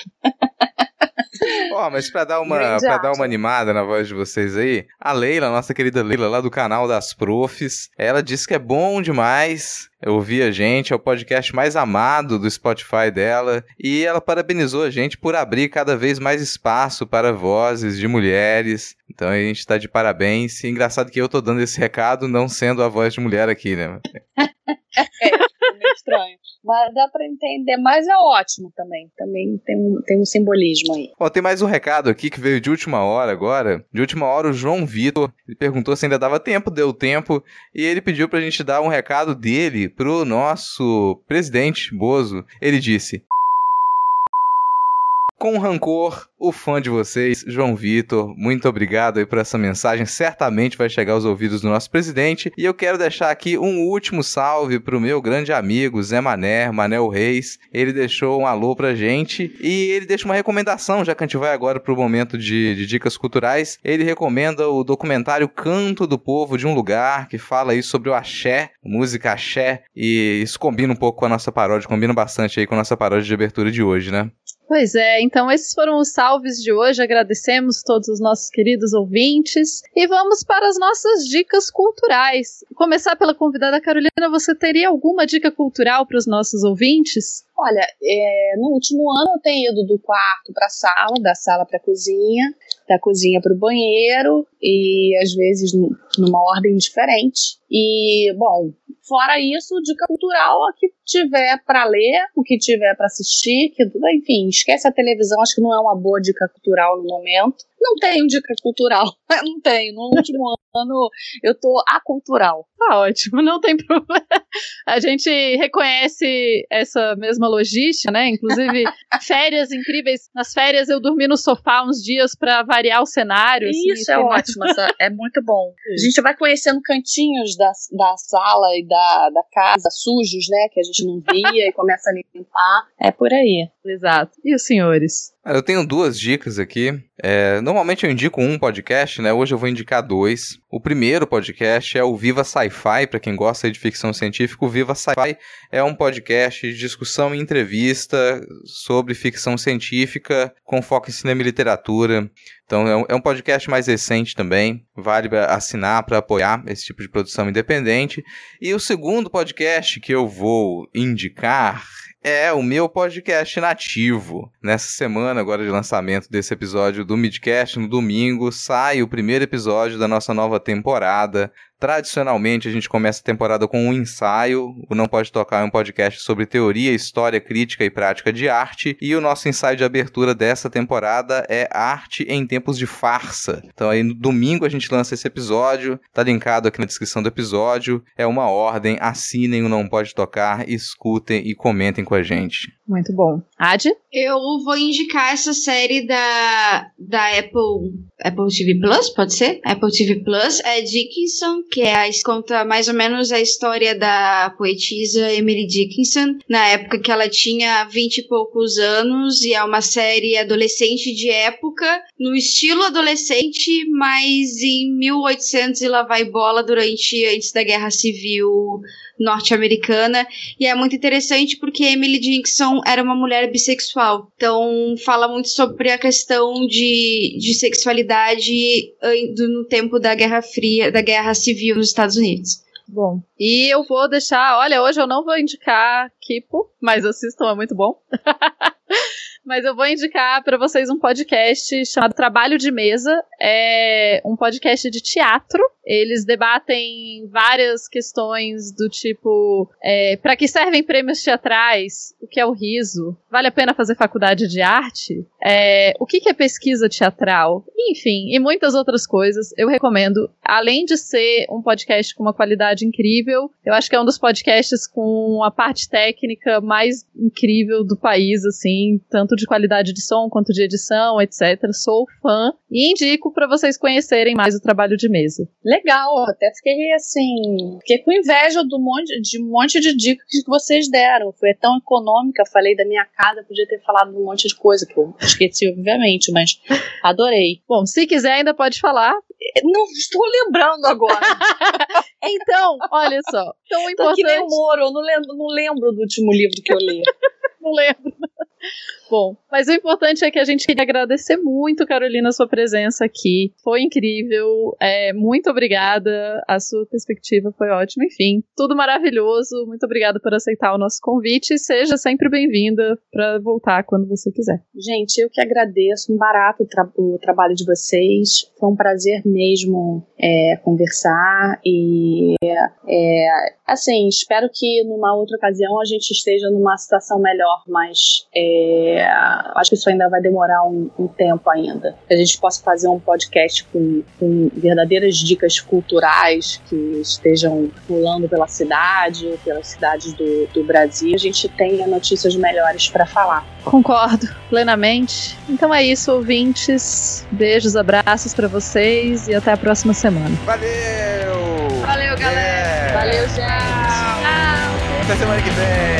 Ó, oh, mas pra dar, uma, pra dar uma animada na voz de vocês aí, a Leila, nossa querida Leila, lá do canal das Profs, ela disse que é bom demais ouvir a gente, é o podcast mais amado do Spotify dela, e ela parabenizou a gente por abrir cada vez mais espaço para vozes de mulheres Então a gente tá de parabéns. E engraçado que eu tô dando esse recado não sendo a voz de mulher aqui, né? é, é estranho. Mas dá para entender, mas é ótimo também. Também tem um, tem um simbolismo aí. Ó, tem mais um recado aqui que veio de última hora agora. De última hora, o João Vitor ele perguntou se ainda dava tempo, deu tempo, e ele pediu pra gente dar um recado dele pro nosso presidente Bozo. Ele disse: com rancor, o fã de vocês, João Vitor. Muito obrigado aí por essa mensagem. Certamente vai chegar aos ouvidos do nosso presidente. E eu quero deixar aqui um último salve pro meu grande amigo Zé Mané, Manel Reis. Ele deixou um alô pra gente e ele deixa uma recomendação, já que a gente vai agora pro momento de, de dicas culturais. Ele recomenda o documentário Canto do Povo de um Lugar, que fala aí sobre o axé, música axé. E isso combina um pouco com a nossa paródia, combina bastante aí com a nossa paródia de abertura de hoje, né? Pois é, então esses foram os salves de hoje. Agradecemos todos os nossos queridos ouvintes e vamos para as nossas dicas culturais. Começar pela convidada Carolina, você teria alguma dica cultural para os nossos ouvintes? Olha, é, no último ano eu tenho ido do quarto para a sala, da sala para a cozinha, da cozinha para o banheiro e às vezes numa ordem diferente. E, bom, fora isso, dica cultural, o que tiver para ler, o que tiver para assistir, que, enfim, esquece a televisão, acho que não é uma boa dica cultural no momento. Não tenho dica cultural, não tenho. No último ano eu tô acultural. Tá ótimo, não tem problema. A gente reconhece essa mesma logística, né? Inclusive, férias incríveis. Nas férias eu dormi no sofá uns dias para variar o cenário. Assim, Isso é ótimo, é muito bom. A gente vai conhecendo cantinhos da, da sala e da, da casa sujos, né? Que a gente não via e começa a limpar. É por aí. Exato. E os senhores? Eu tenho duas dicas aqui. É, normalmente eu indico um podcast, né? Hoje eu vou indicar dois. O primeiro podcast é o Viva Sci-Fi, para quem gosta de ficção científica. O Viva Sci-Fi é um podcast de discussão e entrevista sobre ficção científica com foco em cinema e literatura. Então é um, é um podcast mais recente também. Vale assinar para apoiar esse tipo de produção independente. E o segundo podcast que eu vou indicar é o meu podcast nativo. Nessa semana agora de lançamento desse episódio do Midcast, no domingo, sai o primeiro episódio da nossa nova temporada. Tradicionalmente, a gente começa a temporada com um ensaio. O Não Pode Tocar é um podcast sobre teoria, história, crítica e prática de arte. E o nosso ensaio de abertura dessa temporada é Arte em Tempos de Farsa. Então, aí no domingo a gente lança esse episódio. Tá linkado aqui na descrição do episódio. É uma ordem. Assinem o Não Pode Tocar, escutem e comentem com a gente. Muito bom. Ad? Eu vou indicar essa série da, da Apple, Apple TV Plus, pode ser? Apple TV Plus. É Dickinson, que é a, conta mais ou menos a história da poetisa Emily Dickinson, na época que ela tinha vinte e poucos anos, e é uma série adolescente de época, no estilo adolescente, mas em 1800 e lá vai bola durante, antes da Guerra Civil norte-americana. E é muito interessante porque Emily Dickinson era uma mulher bissexual. Então fala muito sobre a questão de, de sexualidade no tempo da Guerra Fria, da Guerra Civil nos Estados Unidos. Bom, e eu vou deixar. Olha, hoje eu não vou indicar Kipo, mas assistam, é muito bom. Mas eu vou indicar para vocês um podcast chamado Trabalho de Mesa. É um podcast de teatro. Eles debatem várias questões do tipo: é, para que servem prêmios teatrais? O que é o riso? Vale a pena fazer faculdade de arte? É, o que, que é pesquisa teatral? Enfim, e muitas outras coisas. Eu recomendo. Além de ser um podcast com uma qualidade incrível, eu acho que é um dos podcasts com a parte técnica mais incrível do país, assim, tanto de qualidade de som quanto de edição, etc. Sou fã e indico para vocês conhecerem mais o trabalho de mesa. Legal, até fiquei assim, fiquei com inveja do monte, de um monte de dicas que vocês deram. Foi tão econômica, falei da minha casa, podia ter falado um monte de coisa que eu esqueci, obviamente, mas adorei. Bom, se quiser ainda pode falar. Não estou lembrando agora. então, olha só. Tão importante. Tô que nem o Moro, eu não lembro, não lembro do último livro que eu li. Não lembro. Bom, mas o importante é que a gente queria agradecer muito, Carolina, a sua presença aqui. Foi incrível. É, muito obrigada. A sua perspectiva foi ótima. Enfim, tudo maravilhoso. Muito obrigada por aceitar o nosso convite. Seja sempre bem-vinda para voltar quando você quiser. Gente, eu que agradeço. Um barato o, tra o trabalho de vocês. Foi um prazer mesmo é, conversar e é, assim, espero que numa outra ocasião a gente esteja numa situação melhor, mas é, acho que isso ainda vai demorar um, um, tempo ainda. Que a gente possa fazer um podcast com, com, verdadeiras dicas culturais que estejam pulando pela cidade ou pelas cidades do, do Brasil. A gente tenha notícias melhores para falar. Concordo plenamente. Então é isso, ouvintes. Beijos, abraços para vocês e até a próxima semana. Valeu! Valeu, galera! É. Valeu, gente! Tchau! Até semana que vem!